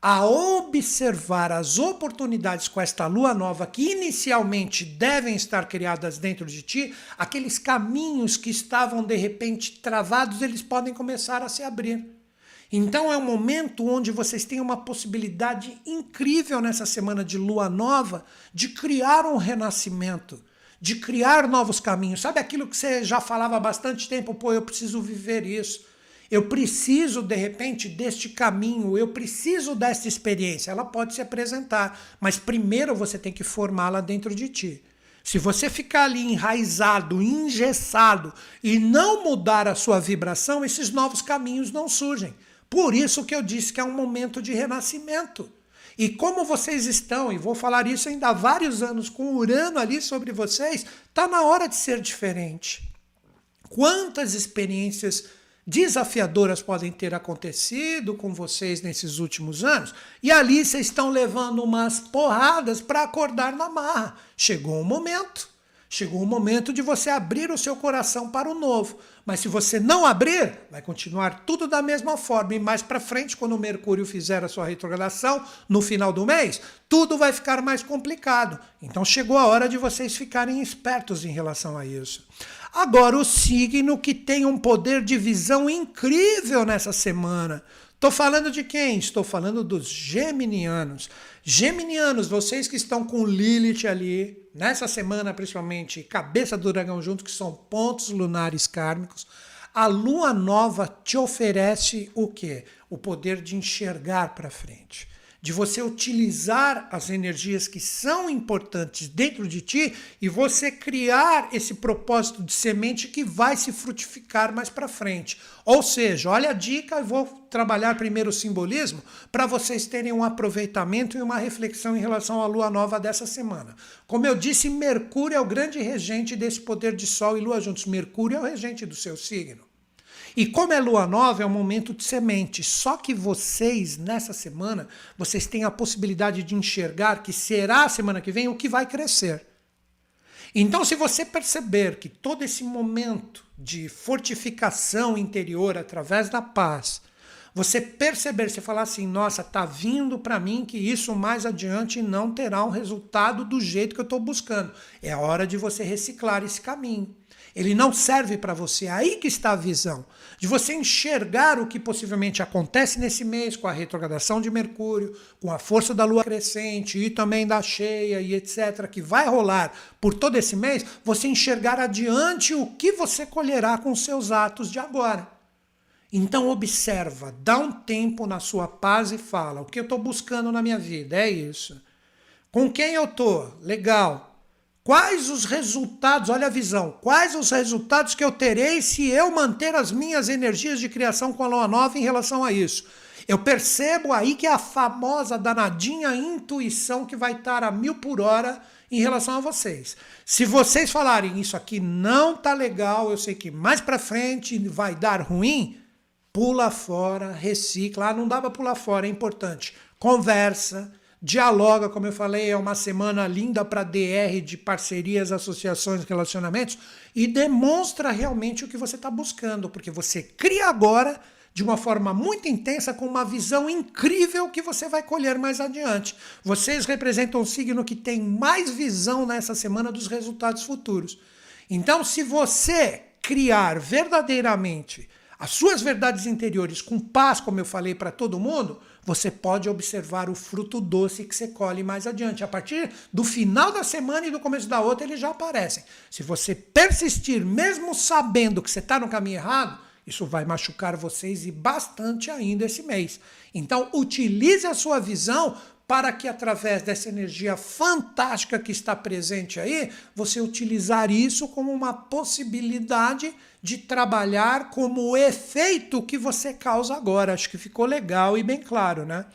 a observar as oportunidades com esta lua nova que inicialmente devem estar criadas dentro de ti, aqueles caminhos que estavam de repente travados, eles podem começar a se abrir. Então é um momento onde vocês têm uma possibilidade incrível nessa semana de lua nova de criar um renascimento, de criar novos caminhos. Sabe aquilo que você já falava há bastante tempo? Pô, eu preciso viver isso. Eu preciso, de repente, deste caminho, eu preciso desta experiência. Ela pode se apresentar, mas primeiro você tem que formá-la dentro de ti. Se você ficar ali enraizado, engessado e não mudar a sua vibração, esses novos caminhos não surgem. Por isso que eu disse que é um momento de renascimento. E como vocês estão, e vou falar isso ainda há vários anos com Urano ali sobre vocês, está na hora de ser diferente. Quantas experiências desafiadoras podem ter acontecido com vocês nesses últimos anos? E ali vocês estão levando umas porradas para acordar na marra. Chegou um momento. Chegou o momento de você abrir o seu coração para o novo. Mas se você não abrir, vai continuar tudo da mesma forma. E mais para frente, quando o Mercúrio fizer a sua retrogradação, no final do mês, tudo vai ficar mais complicado. Então chegou a hora de vocês ficarem espertos em relação a isso. Agora, o signo que tem um poder de visão incrível nessa semana. Estou falando de quem? Estou falando dos geminianos. Geminianos, vocês que estão com Lilith ali, nessa semana principalmente, cabeça do dragão junto, que são pontos lunares kármicos, a lua nova te oferece o quê? O poder de enxergar para frente de você utilizar as energias que são importantes dentro de ti e você criar esse propósito de semente que vai se frutificar mais para frente. Ou seja, olha a dica, e vou trabalhar primeiro o simbolismo para vocês terem um aproveitamento e uma reflexão em relação à lua nova dessa semana. Como eu disse, Mercúrio é o grande regente desse poder de Sol e Lua juntos. Mercúrio é o regente do seu signo. E como é lua nova, é um momento de semente. Só que vocês, nessa semana, vocês têm a possibilidade de enxergar que será a semana que vem o que vai crescer. Então, se você perceber que todo esse momento de fortificação interior através da paz, você perceber, você falar assim, nossa, tá vindo para mim que isso mais adiante não terá um resultado do jeito que eu estou buscando. É hora de você reciclar esse caminho. Ele não serve para você. É aí que está a visão. De você enxergar o que possivelmente acontece nesse mês com a retrogradação de Mercúrio, com a força da lua crescente e também da cheia e etc., que vai rolar por todo esse mês, você enxergar adiante o que você colherá com seus atos de agora. Então observa, dá um tempo na sua paz e fala: o que eu estou buscando na minha vida? É isso. Com quem eu estou? Legal. Quais os resultados, olha a visão, quais os resultados que eu terei se eu manter as minhas energias de criação com a lua nova em relação a isso? Eu percebo aí que é a famosa danadinha intuição que vai estar a mil por hora em relação a vocês. Se vocês falarem isso aqui não tá legal, eu sei que mais para frente vai dar ruim, pula fora, recicla. Ah, não dá para pular fora, é importante. Conversa, dialoga, como eu falei, é uma semana linda para DR de parcerias, associações, relacionamentos e demonstra realmente o que você está buscando, porque você cria agora de uma forma muito intensa, com uma visão incrível que você vai colher mais adiante. Vocês representam o signo que tem mais visão nessa semana dos resultados futuros. Então, se você criar verdadeiramente as suas verdades interiores com paz, como eu falei para todo mundo, você pode observar o fruto doce que você colhe mais adiante. A partir do final da semana e do começo da outra, eles já aparecem. Se você persistir, mesmo sabendo que você está no caminho errado, isso vai machucar vocês e bastante ainda esse mês. Então, utilize a sua visão para que através dessa energia fantástica que está presente aí, você utilizar isso como uma possibilidade de trabalhar como o efeito que você causa agora. Acho que ficou legal e bem claro, né?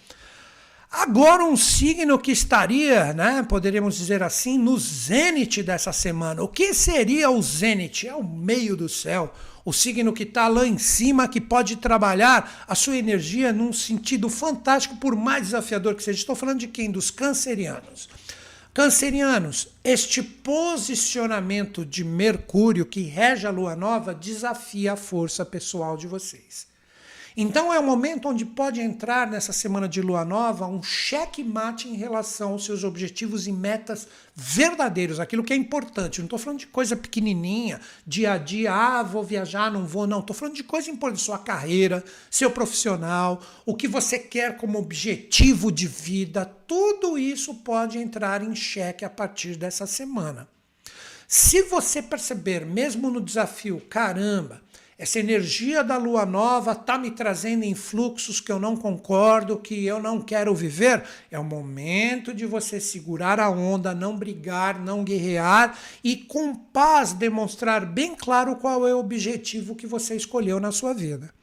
Agora um signo que estaria, né, poderíamos dizer assim, no zênite dessa semana. O que seria o zênite? É o meio do céu, o signo que está lá em cima, que pode trabalhar a sua energia num sentido fantástico, por mais desafiador que seja. Estou falando de quem? Dos cancerianos. Cancerianos, este posicionamento de Mercúrio que rege a lua nova desafia a força pessoal de vocês. Então é um momento onde pode entrar nessa semana de lua nova um cheque-mate em relação aos seus objetivos e metas verdadeiros, aquilo que é importante. Não estou falando de coisa pequenininha, dia a dia, ah, vou viajar, não vou, não. Estou falando de coisa importante, sua carreira, seu profissional, o que você quer como objetivo de vida. Tudo isso pode entrar em xeque a partir dessa semana. Se você perceber, mesmo no desafio, caramba, essa energia da lua nova está me trazendo influxos que eu não concordo, que eu não quero viver. É o momento de você segurar a onda, não brigar, não guerrear e com paz demonstrar bem claro qual é o objetivo que você escolheu na sua vida.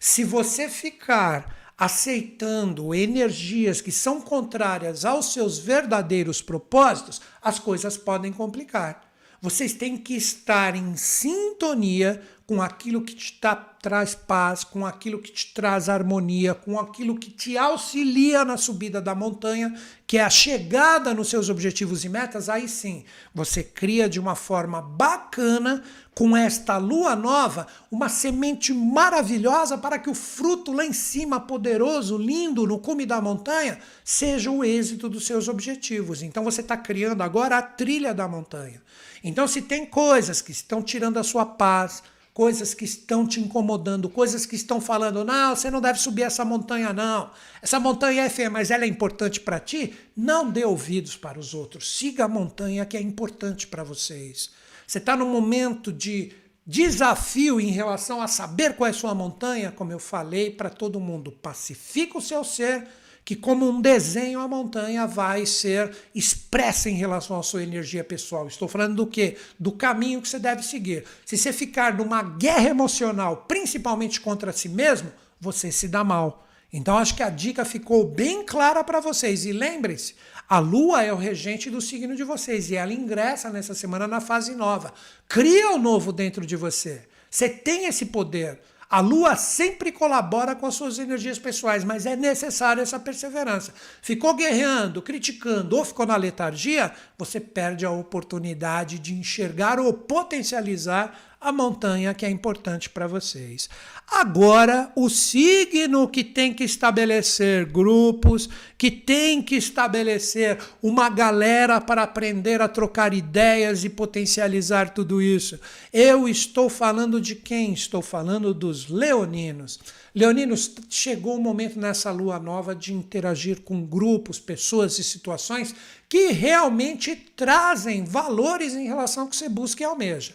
Se você ficar aceitando energias que são contrárias aos seus verdadeiros propósitos, as coisas podem complicar. Vocês têm que estar em sintonia com aquilo que te tá, traz paz, com aquilo que te traz harmonia, com aquilo que te auxilia na subida da montanha, que é a chegada nos seus objetivos e metas, aí sim você cria de uma forma bacana, com esta lua nova, uma semente maravilhosa para que o fruto lá em cima, poderoso, lindo, no cume da montanha, seja o êxito dos seus objetivos. Então você está criando agora a trilha da montanha. Então, se tem coisas que estão tirando a sua paz, coisas que estão te incomodando, coisas que estão falando, não, você não deve subir essa montanha, não. Essa montanha é feia, mas ela é importante para ti. Não dê ouvidos para os outros. Siga a montanha que é importante para vocês. Você está num momento de desafio em relação a saber qual é a sua montanha, como eu falei para todo mundo. Pacifica o seu ser que, como um desenho, a montanha vai ser expressa em relação à sua energia pessoal. Estou falando do quê? Do caminho que você deve seguir. Se você ficar numa guerra emocional, principalmente contra si mesmo, você se dá mal. Então, acho que a dica ficou bem clara para vocês. E lembrem-se, a Lua é o regente do signo de vocês e ela ingressa nessa semana na fase nova. Cria o novo dentro de você. Você tem esse poder. A lua sempre colabora com as suas energias pessoais, mas é necessária essa perseverança. Ficou guerreando, criticando ou ficou na letargia, você perde a oportunidade de enxergar ou potencializar a montanha que é importante para vocês. Agora, o signo que tem que estabelecer grupos, que tem que estabelecer uma galera para aprender a trocar ideias e potencializar tudo isso. Eu estou falando de quem? Estou falando dos leoninos. Leoninos, chegou o momento nessa lua nova de interagir com grupos, pessoas e situações que realmente trazem valores em relação ao que você busca e almeja.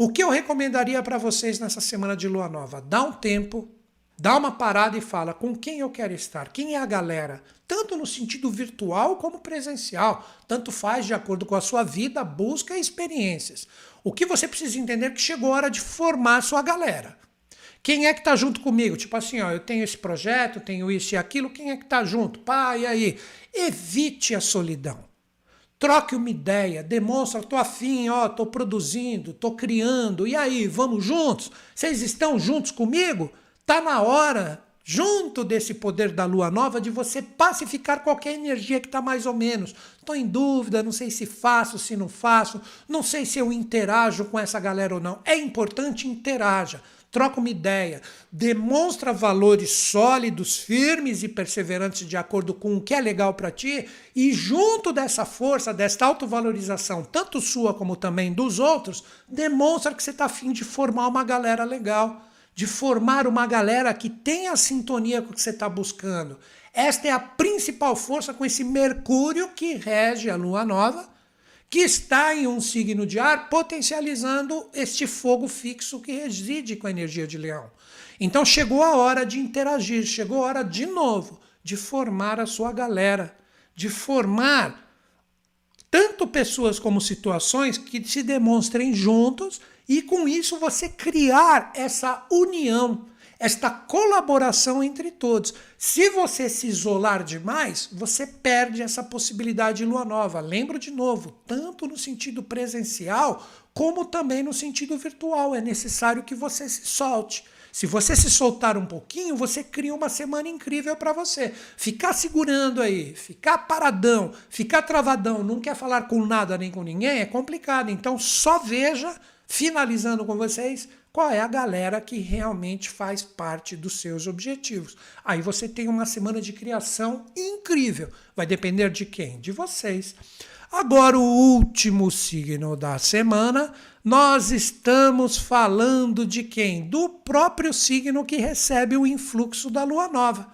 O que eu recomendaria para vocês nessa semana de lua nova? Dá um tempo, dá uma parada e fala com quem eu quero estar, quem é a galera, tanto no sentido virtual como presencial, tanto faz de acordo com a sua vida, busca e experiências. O que você precisa entender é que chegou a hora de formar a sua galera. Quem é que está junto comigo? Tipo assim, ó, eu tenho esse projeto, tenho isso e aquilo, quem é que está junto? E aí? Evite a solidão. Troque uma ideia, demonstra, tô afim, ó, tô produzindo, tô criando. E aí, vamos juntos? Vocês estão juntos comigo? Tá na hora, junto desse poder da lua nova, de você pacificar qualquer energia que está mais ou menos. Estou em dúvida, não sei se faço, se não faço, não sei se eu interajo com essa galera ou não. É importante interaja troca uma ideia, demonstra valores sólidos, firmes e perseverantes de acordo com o que é legal para ti, e junto dessa força, desta autovalorização, tanto sua como também dos outros, demonstra que você está afim de formar uma galera legal, de formar uma galera que tenha sintonia com o que você está buscando. Esta é a principal força com esse Mercúrio que rege a lua nova que está em um signo de ar, potencializando este fogo fixo que reside com a energia de leão. Então chegou a hora de interagir, chegou a hora de novo de formar a sua galera, de formar tanto pessoas como situações que se demonstrem juntos e com isso você criar essa união esta colaboração entre todos. Se você se isolar demais, você perde essa possibilidade de lua nova. Lembro de novo, tanto no sentido presencial como também no sentido virtual. É necessário que você se solte. Se você se soltar um pouquinho, você cria uma semana incrível para você. Ficar segurando aí, ficar paradão, ficar travadão, não quer falar com nada nem com ninguém, é complicado. Então só veja, finalizando com vocês, qual é a galera que realmente faz parte dos seus objetivos. Aí você tem uma semana de criação incrível. Vai depender de quem? De vocês. Agora, o último signo da semana, nós estamos falando de quem? Do próprio signo que recebe o influxo da lua nova,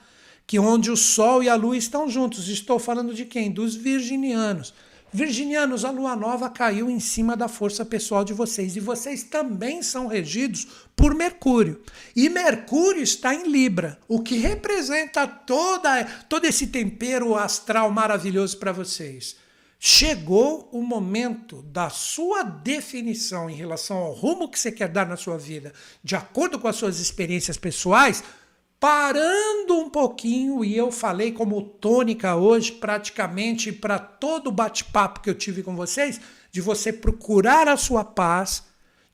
que onde o sol e a lua estão juntos. Estou falando de quem? Dos virginianos. Virginianos, a lua nova caiu em cima da força pessoal de vocês e vocês também são regidos por Mercúrio. E Mercúrio está em Libra, o que representa toda, todo esse tempero astral maravilhoso para vocês. Chegou o momento da sua definição em relação ao rumo que você quer dar na sua vida, de acordo com as suas experiências pessoais parando um pouquinho, e eu falei como tônica hoje, praticamente para todo o bate-papo que eu tive com vocês, de você procurar a sua paz,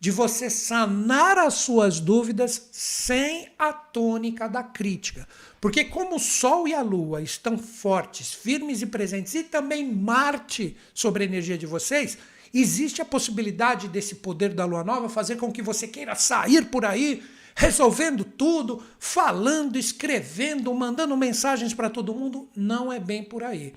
de você sanar as suas dúvidas sem a tônica da crítica. Porque, como o Sol e a Lua estão fortes, firmes e presentes, e também Marte sobre a energia de vocês, existe a possibilidade desse poder da Lua Nova fazer com que você queira sair por aí resolvendo tudo, falando, escrevendo, mandando mensagens para todo mundo. Não é bem por aí.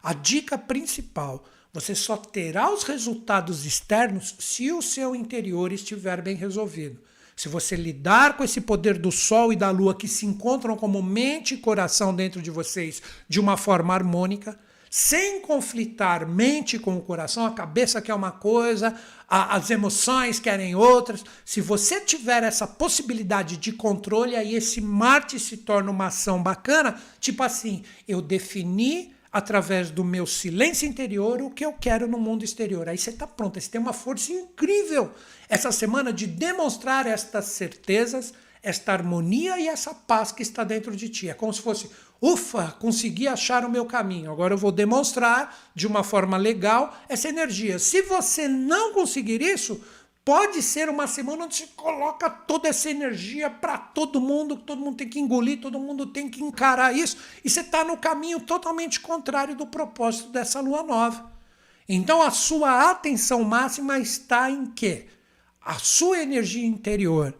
A dica principal: você só terá os resultados externos se o seu interior estiver bem resolvido. Se você lidar com esse poder do Sol e da Lua que se encontram como mente e coração dentro de vocês de uma forma harmônica, sem conflitar mente com o coração, a cabeça quer uma coisa, a, as emoções querem outras. Se você tiver essa possibilidade de controle, aí esse Marte se torna uma ação bacana, tipo assim, eu defini através do meu silêncio interior o que eu quero no mundo exterior. Aí você está pronto, você tem uma força incrível essa semana de demonstrar estas certezas, esta harmonia e essa paz que está dentro de ti. É como se fosse Ufa, consegui achar o meu caminho. Agora eu vou demonstrar de uma forma legal essa energia. Se você não conseguir isso, pode ser uma semana onde você coloca toda essa energia para todo mundo, todo mundo tem que engolir, todo mundo tem que encarar isso, e você está no caminho totalmente contrário do propósito dessa lua nova. Então a sua atenção máxima está em quê? A sua energia interior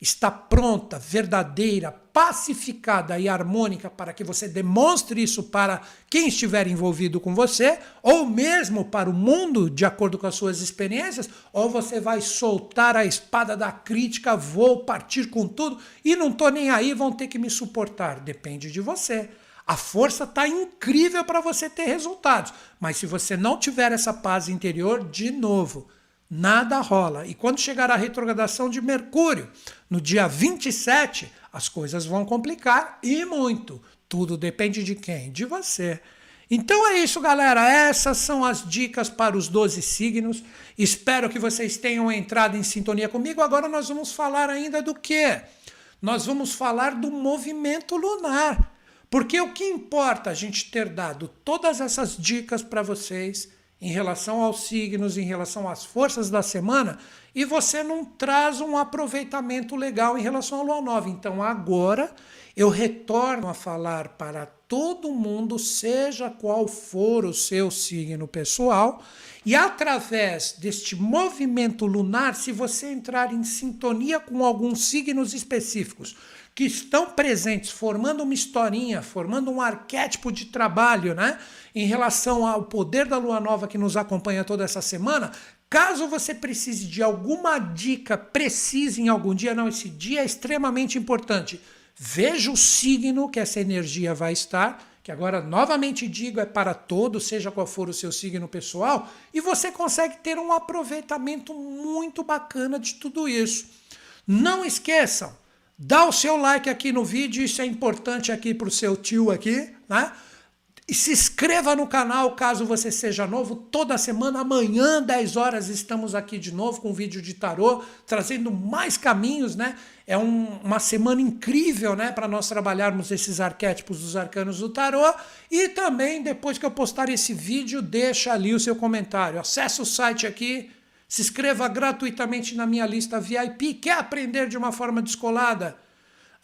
está pronta, verdadeira, pacificada e harmônica para que você demonstre isso para quem estiver envolvido com você, ou mesmo para o mundo, de acordo com as suas experiências, ou você vai soltar a espada da crítica, vou partir com tudo e não estou nem aí, vão ter que me suportar. Depende de você. A força está incrível para você ter resultados, mas se você não tiver essa paz interior, de novo, nada rola. E quando chegar a retrogradação de Mercúrio, no dia 27, as coisas vão complicar e muito. Tudo depende de quem? De você. Então é isso, galera. Essas são as dicas para os 12 signos. Espero que vocês tenham entrado em sintonia comigo. Agora nós vamos falar ainda do quê? Nós vamos falar do movimento lunar. Porque o que importa a gente ter dado todas essas dicas para vocês em relação aos signos, em relação às forças da semana, e você não traz um aproveitamento legal em relação à lua nova. Então agora eu retorno a falar para todo mundo, seja qual for o seu signo pessoal, e através deste movimento lunar, se você entrar em sintonia com alguns signos específicos, que estão presentes, formando uma historinha, formando um arquétipo de trabalho, né? Em relação ao poder da lua nova que nos acompanha toda essa semana. Caso você precise de alguma dica precisa em algum dia, não, esse dia é extremamente importante. Veja o signo que essa energia vai estar, que agora novamente digo é para todos, seja qual for o seu signo pessoal, e você consegue ter um aproveitamento muito bacana de tudo isso. Não esqueçam, Dá o seu like aqui no vídeo, isso é importante aqui para o seu tio aqui, né? E se inscreva no canal caso você seja novo. Toda semana, amanhã, 10 horas, estamos aqui de novo com um vídeo de tarô, trazendo mais caminhos, né? É um, uma semana incrível, né? Para nós trabalharmos esses arquétipos dos arcanos do tarô. E também, depois que eu postar esse vídeo, deixa ali o seu comentário. Acesse o site aqui, se inscreva gratuitamente na minha lista VIP. Quer aprender de uma forma descolada?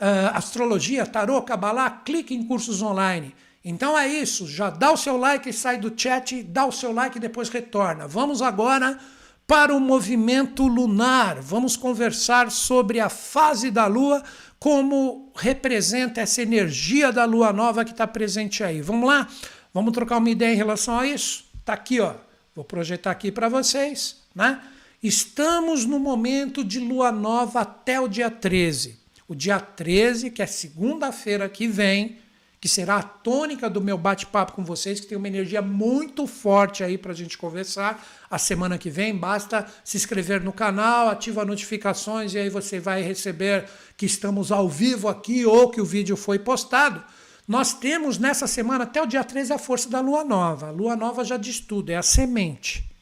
uh, astrologia, tarô, cabalá, clique em cursos online. Então é isso, já dá o seu like, sai do chat, dá o seu like e depois retorna. Vamos agora para o movimento lunar. Vamos conversar sobre a fase da lua, como representa essa energia da lua nova que está presente aí. Vamos lá? Vamos trocar uma ideia em relação a isso? Tá aqui, ó. Vou projetar aqui para vocês, né? Estamos no momento de lua nova até o dia 13. O dia 13, que é segunda-feira que vem, que será a tônica do meu bate-papo com vocês, que tem uma energia muito forte aí para a gente conversar. A semana que vem, basta se inscrever no canal, ativa notificações e aí você vai receber que estamos ao vivo aqui ou que o vídeo foi postado. Nós temos nessa semana, até o dia 13, a força da lua nova. A lua nova já diz tudo, é a semente.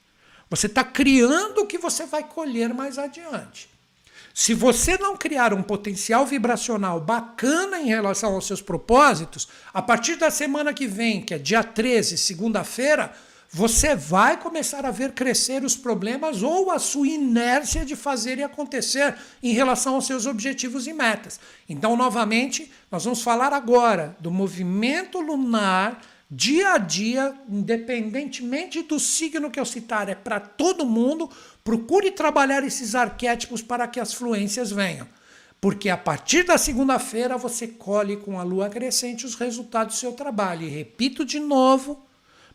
Você está criando o que você vai colher mais adiante. Se você não criar um potencial vibracional bacana em relação aos seus propósitos, a partir da semana que vem, que é dia 13, segunda-feira, você vai começar a ver crescer os problemas ou a sua inércia de fazer e acontecer em relação aos seus objetivos e metas. Então, novamente, nós vamos falar agora do movimento lunar dia a dia, independentemente do signo que eu citar, é para todo mundo. Procure trabalhar esses arquétipos para que as fluências venham. Porque a partir da segunda-feira você colhe com a lua crescente os resultados do seu trabalho. E repito de novo,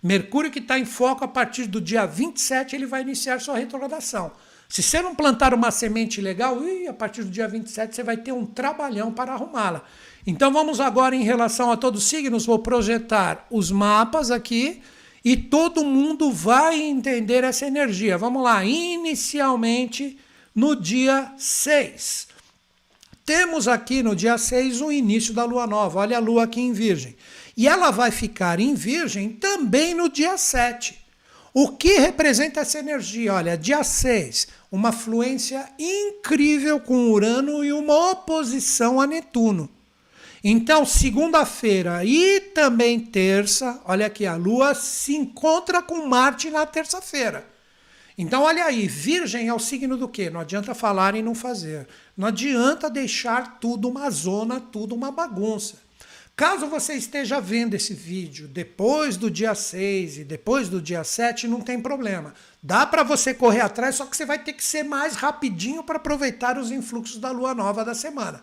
Mercúrio que está em foco a partir do dia 27, ele vai iniciar sua retrogradação. Se você não plantar uma semente legal, ui, a partir do dia 27 você vai ter um trabalhão para arrumá-la. Então vamos agora em relação a todos os signos, vou projetar os mapas aqui e todo mundo vai entender essa energia. Vamos lá, inicialmente no dia 6. Temos aqui no dia 6 o início da lua nova. Olha a lua aqui em Virgem. E ela vai ficar em Virgem também no dia 7. O que representa essa energia? Olha, dia 6, uma fluência incrível com Urano e uma oposição a Netuno. Então, segunda-feira e também terça, olha aqui, a Lua se encontra com Marte na terça-feira. Então, olha aí, Virgem é o signo do quê? Não adianta falar e não fazer. Não adianta deixar tudo uma zona, tudo uma bagunça. Caso você esteja vendo esse vídeo depois do dia 6 e depois do dia 7, não tem problema. Dá para você correr atrás, só que você vai ter que ser mais rapidinho para aproveitar os influxos da lua nova da semana.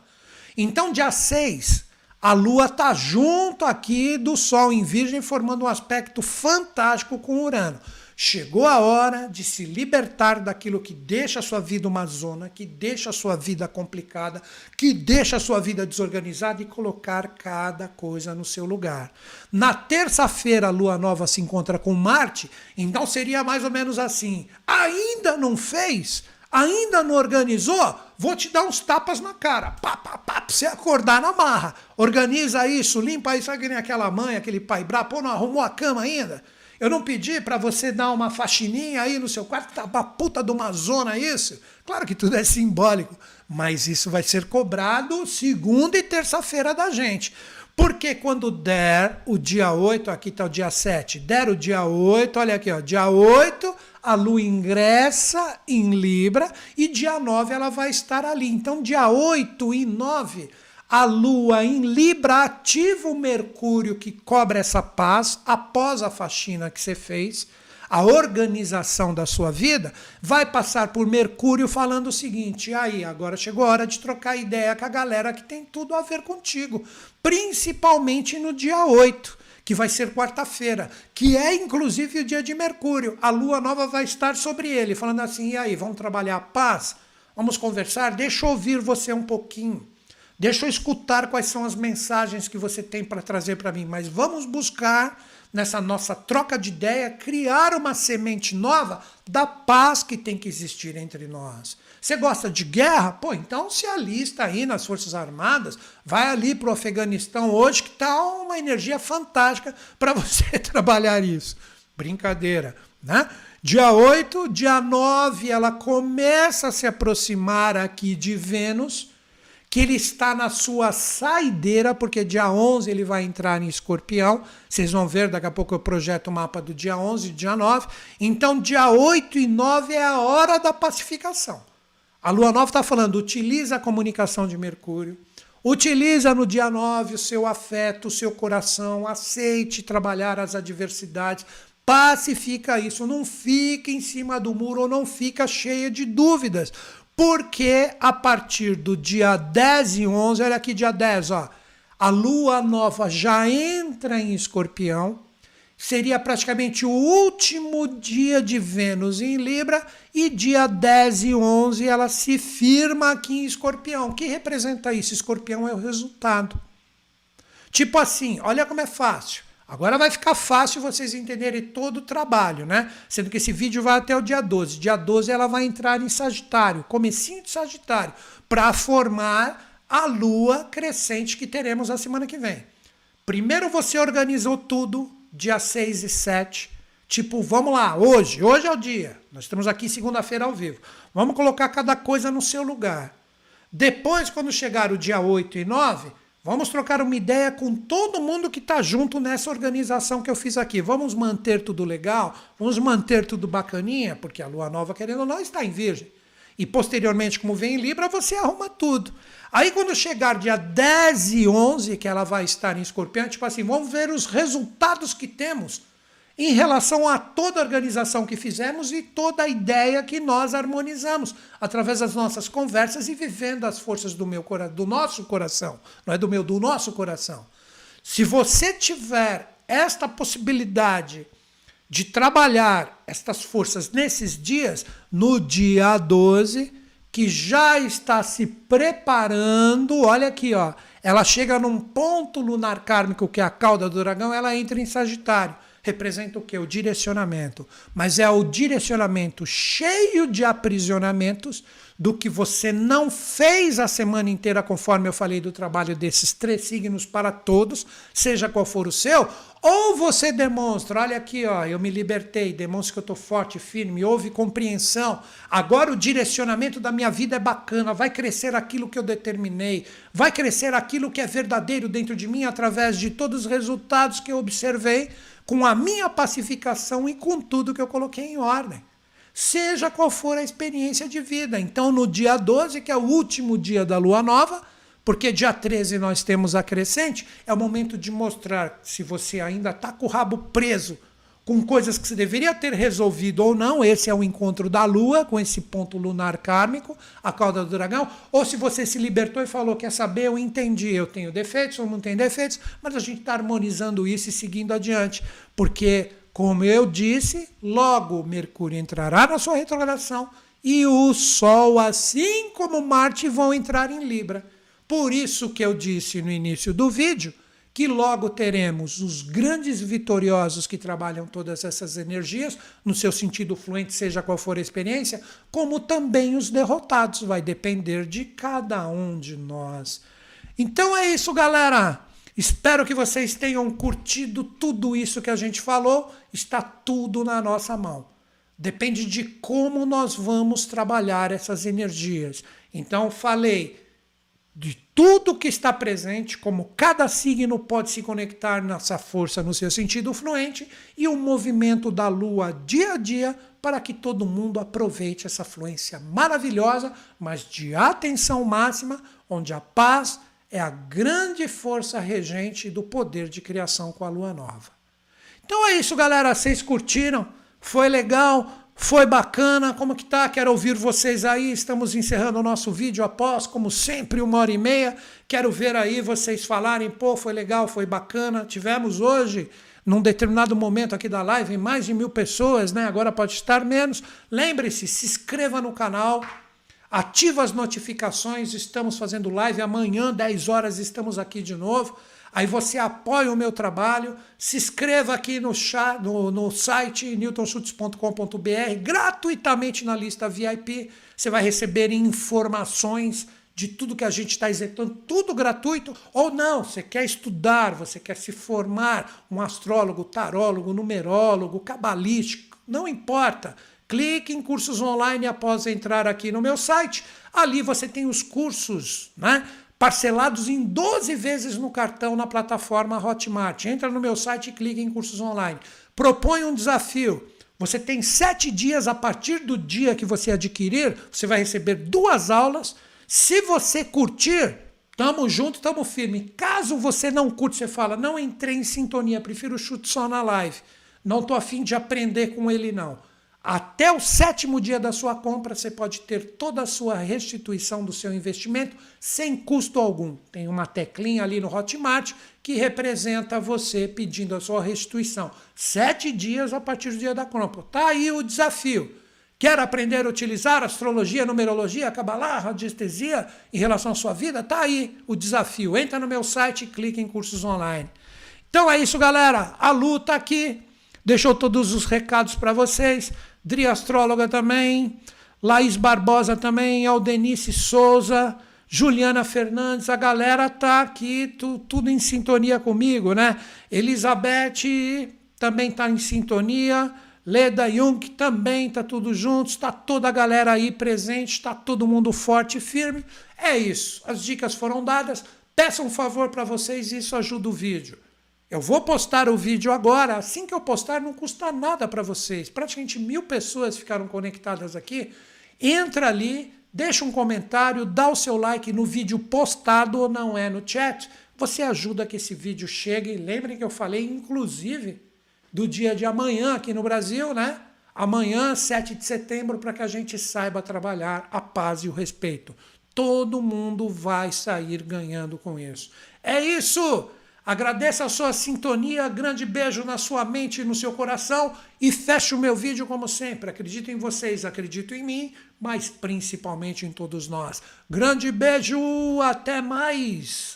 Então, dia 6, a Lua está junto aqui do Sol em Virgem, formando um aspecto fantástico com Urano. Chegou a hora de se libertar daquilo que deixa a sua vida uma zona, que deixa a sua vida complicada, que deixa a sua vida desorganizada e colocar cada coisa no seu lugar. Na terça-feira, a lua nova se encontra com Marte, então seria mais ou menos assim: ainda não fez? Ainda não organizou? Vou te dar uns tapas na cara. Pá, pá, pá, pra você acordar na marra. Organiza isso, limpa isso. Sabe que nem aquela mãe, aquele pai brabo. Pô, não arrumou a cama ainda? Eu não pedi para você dar uma faxininha aí no seu quarto, tá uma puta de uma zona isso. Claro que tudo é simbólico, mas isso vai ser cobrado segunda e terça-feira da gente. Porque quando der o dia 8, aqui está o dia 7, der o dia 8, olha aqui, ó, dia 8, a lua ingressa em Libra e dia 9 ela vai estar ali. Então, dia 8 e 9, a lua em Libra ativa o Mercúrio que cobra essa paz após a faxina que você fez. A organização da sua vida vai passar por Mercúrio falando o seguinte: aí, agora chegou a hora de trocar ideia com a galera que tem tudo a ver contigo, principalmente no dia 8 que vai ser quarta-feira, que é inclusive o dia de Mercúrio. A lua nova vai estar sobre ele, falando assim: e aí, vamos trabalhar a paz? Vamos conversar? Deixa eu ouvir você um pouquinho. Deixa eu escutar quais são as mensagens que você tem para trazer para mim, mas vamos buscar nessa nossa troca de ideia criar uma semente nova da paz que tem que existir entre nós. Você gosta de guerra? Pô, então se alista aí nas Forças Armadas, vai ali para o Afeganistão hoje, que está uma energia fantástica para você trabalhar isso. Brincadeira, né? Dia 8, dia 9, ela começa a se aproximar aqui de Vênus, que ele está na sua saideira, porque dia 11 ele vai entrar em escorpião. Vocês vão ver, daqui a pouco eu projeto o mapa do dia 11 e dia 9. Então, dia 8 e 9 é a hora da pacificação. A lua nova está falando, utiliza a comunicação de Mercúrio, Utiliza no dia 9 o seu afeto, o seu coração, aceite trabalhar as adversidades, pacifica isso, não fica em cima do muro ou não fica cheia de dúvidas. Porque a partir do dia 10 e 11, olha aqui dia 10, ó, a lua nova já entra em Escorpião, seria praticamente o último dia de Vênus em Libra e dia 10 e 11 ela se firma aqui em Escorpião. O que representa isso? Escorpião é o resultado. Tipo assim, olha como é fácil. Agora vai ficar fácil vocês entenderem todo o trabalho, né? Sendo que esse vídeo vai até o dia 12. Dia 12 ela vai entrar em Sagitário, comecinho de Sagitário, para formar a lua crescente que teremos a semana que vem. Primeiro você organizou tudo, dia 6 e 7. Tipo, vamos lá, hoje, hoje é o dia. Nós estamos aqui segunda-feira ao vivo. Vamos colocar cada coisa no seu lugar. Depois, quando chegar o dia 8 e 9, vamos trocar uma ideia com todo mundo que está junto nessa organização que eu fiz aqui. Vamos manter tudo legal, vamos manter tudo bacaninha, porque a lua nova, querendo ou não, está em Virgem. E posteriormente, como vem em Libra, você arruma tudo. Aí quando chegar dia 10 e 11, que ela vai estar em escorpião, tipo assim, vamos ver os resultados que temos em relação a toda a organização que fizemos e toda a ideia que nós harmonizamos através das nossas conversas e vivendo as forças do meu do nosso coração, não é do meu, do nosso coração. Se você tiver esta possibilidade de trabalhar estas forças nesses dias, no dia 12, que já está se preparando, olha aqui, ó, ela chega num ponto lunar kármico que é a cauda do dragão, ela entra em Sagitário. Representa o que? O direcionamento. Mas é o direcionamento cheio de aprisionamentos do que você não fez a semana inteira, conforme eu falei do trabalho desses três signos para todos, seja qual for o seu, ou você demonstra, olha aqui, ó, eu me libertei, demonstra que eu estou forte, firme, houve compreensão, agora o direcionamento da minha vida é bacana, vai crescer aquilo que eu determinei, vai crescer aquilo que é verdadeiro dentro de mim através de todos os resultados que eu observei, com a minha pacificação e com tudo que eu coloquei em ordem seja qual for a experiência de vida. Então, no dia 12, que é o último dia da lua nova, porque dia 13 nós temos a crescente, é o momento de mostrar se você ainda está com o rabo preso com coisas que você deveria ter resolvido ou não. Esse é o encontro da Lua com esse ponto lunar kármico, a cauda do dragão. Ou se você se libertou e falou: Quer saber? Eu entendi, eu tenho defeitos ou não tenho defeitos, mas a gente está harmonizando isso e seguindo adiante. Porque como eu disse, logo Mercúrio entrará na sua retrogradação e o Sol, assim como Marte, vão entrar em Libra. Por isso que eu disse no início do vídeo que logo teremos os grandes vitoriosos que trabalham todas essas energias, no seu sentido fluente, seja qual for a experiência, como também os derrotados. Vai depender de cada um de nós. Então é isso, galera. Espero que vocês tenham curtido tudo isso que a gente falou. Está tudo na nossa mão. Depende de como nós vamos trabalhar essas energias. Então, falei de tudo que está presente, como cada signo pode se conectar nessa força no seu sentido fluente e o movimento da lua dia a dia para que todo mundo aproveite essa fluência maravilhosa, mas de atenção máxima, onde a paz é a grande força regente do poder de criação com a lua nova. Então é isso, galera. Vocês curtiram? Foi legal? Foi bacana? Como que tá? Quero ouvir vocês aí. Estamos encerrando o nosso vídeo após, como sempre, uma hora e meia. Quero ver aí vocês falarem, pô, foi legal, foi bacana. Tivemos hoje, num determinado momento aqui da live, mais de mil pessoas, né? Agora pode estar menos. Lembre-se, se inscreva no canal Ativa as notificações, estamos fazendo live. Amanhã, 10 horas, estamos aqui de novo. Aí você apoia o meu trabalho, se inscreva aqui no, chat, no, no site newtonschutz.com.br, gratuitamente na lista VIP. Você vai receber informações de tudo que a gente está executando, tudo gratuito. Ou não, você quer estudar, você quer se formar, um astrólogo, tarólogo, numerólogo, cabalístico, não importa. Clique em cursos online após entrar aqui no meu site. Ali você tem os cursos, né? Parcelados em 12 vezes no cartão na plataforma Hotmart. Entra no meu site e clique em cursos online. Propõe um desafio. Você tem sete dias a partir do dia que você adquirir, você vai receber duas aulas. Se você curtir, Tamo junto, tamo firme. Caso você não curte, você fala, não entrei em sintonia, prefiro chute só na live. Não tô afim de aprender com ele, não. Até o sétimo dia da sua compra, você pode ter toda a sua restituição do seu investimento sem custo algum. Tem uma teclinha ali no Hotmart que representa você pedindo a sua restituição. Sete dias a partir do dia da compra. Tá aí o desafio. Quer aprender a utilizar astrologia, numerologia, cabalá, radiestesia em relação à sua vida? Tá aí o desafio. Entra no meu site e clica em cursos online. Então é isso, galera. A luta aqui deixou todos os recados para vocês. Dri Astróloga também, Laís Barbosa também, Aldenice Souza, Juliana Fernandes, a galera tá aqui tu, tudo em sintonia comigo, né? Elizabeth também tá em sintonia, Leda Jung também tá tudo junto, está toda a galera aí presente, está todo mundo forte e firme. É isso, as dicas foram dadas. Peço um favor para vocês, isso ajuda o vídeo. Eu vou postar o vídeo agora. Assim que eu postar, não custa nada para vocês. Praticamente mil pessoas ficaram conectadas aqui. Entra ali, deixa um comentário, dá o seu like no vídeo postado ou não é no chat. Você ajuda que esse vídeo chegue. Lembrem que eu falei, inclusive, do dia de amanhã aqui no Brasil, né? Amanhã, 7 de setembro, para que a gente saiba trabalhar a paz e o respeito. Todo mundo vai sair ganhando com isso. É isso! Agradeço a sua sintonia, grande beijo na sua mente e no seu coração e fecho o meu vídeo como sempre. Acredito em vocês, acredito em mim, mas principalmente em todos nós. Grande beijo, até mais!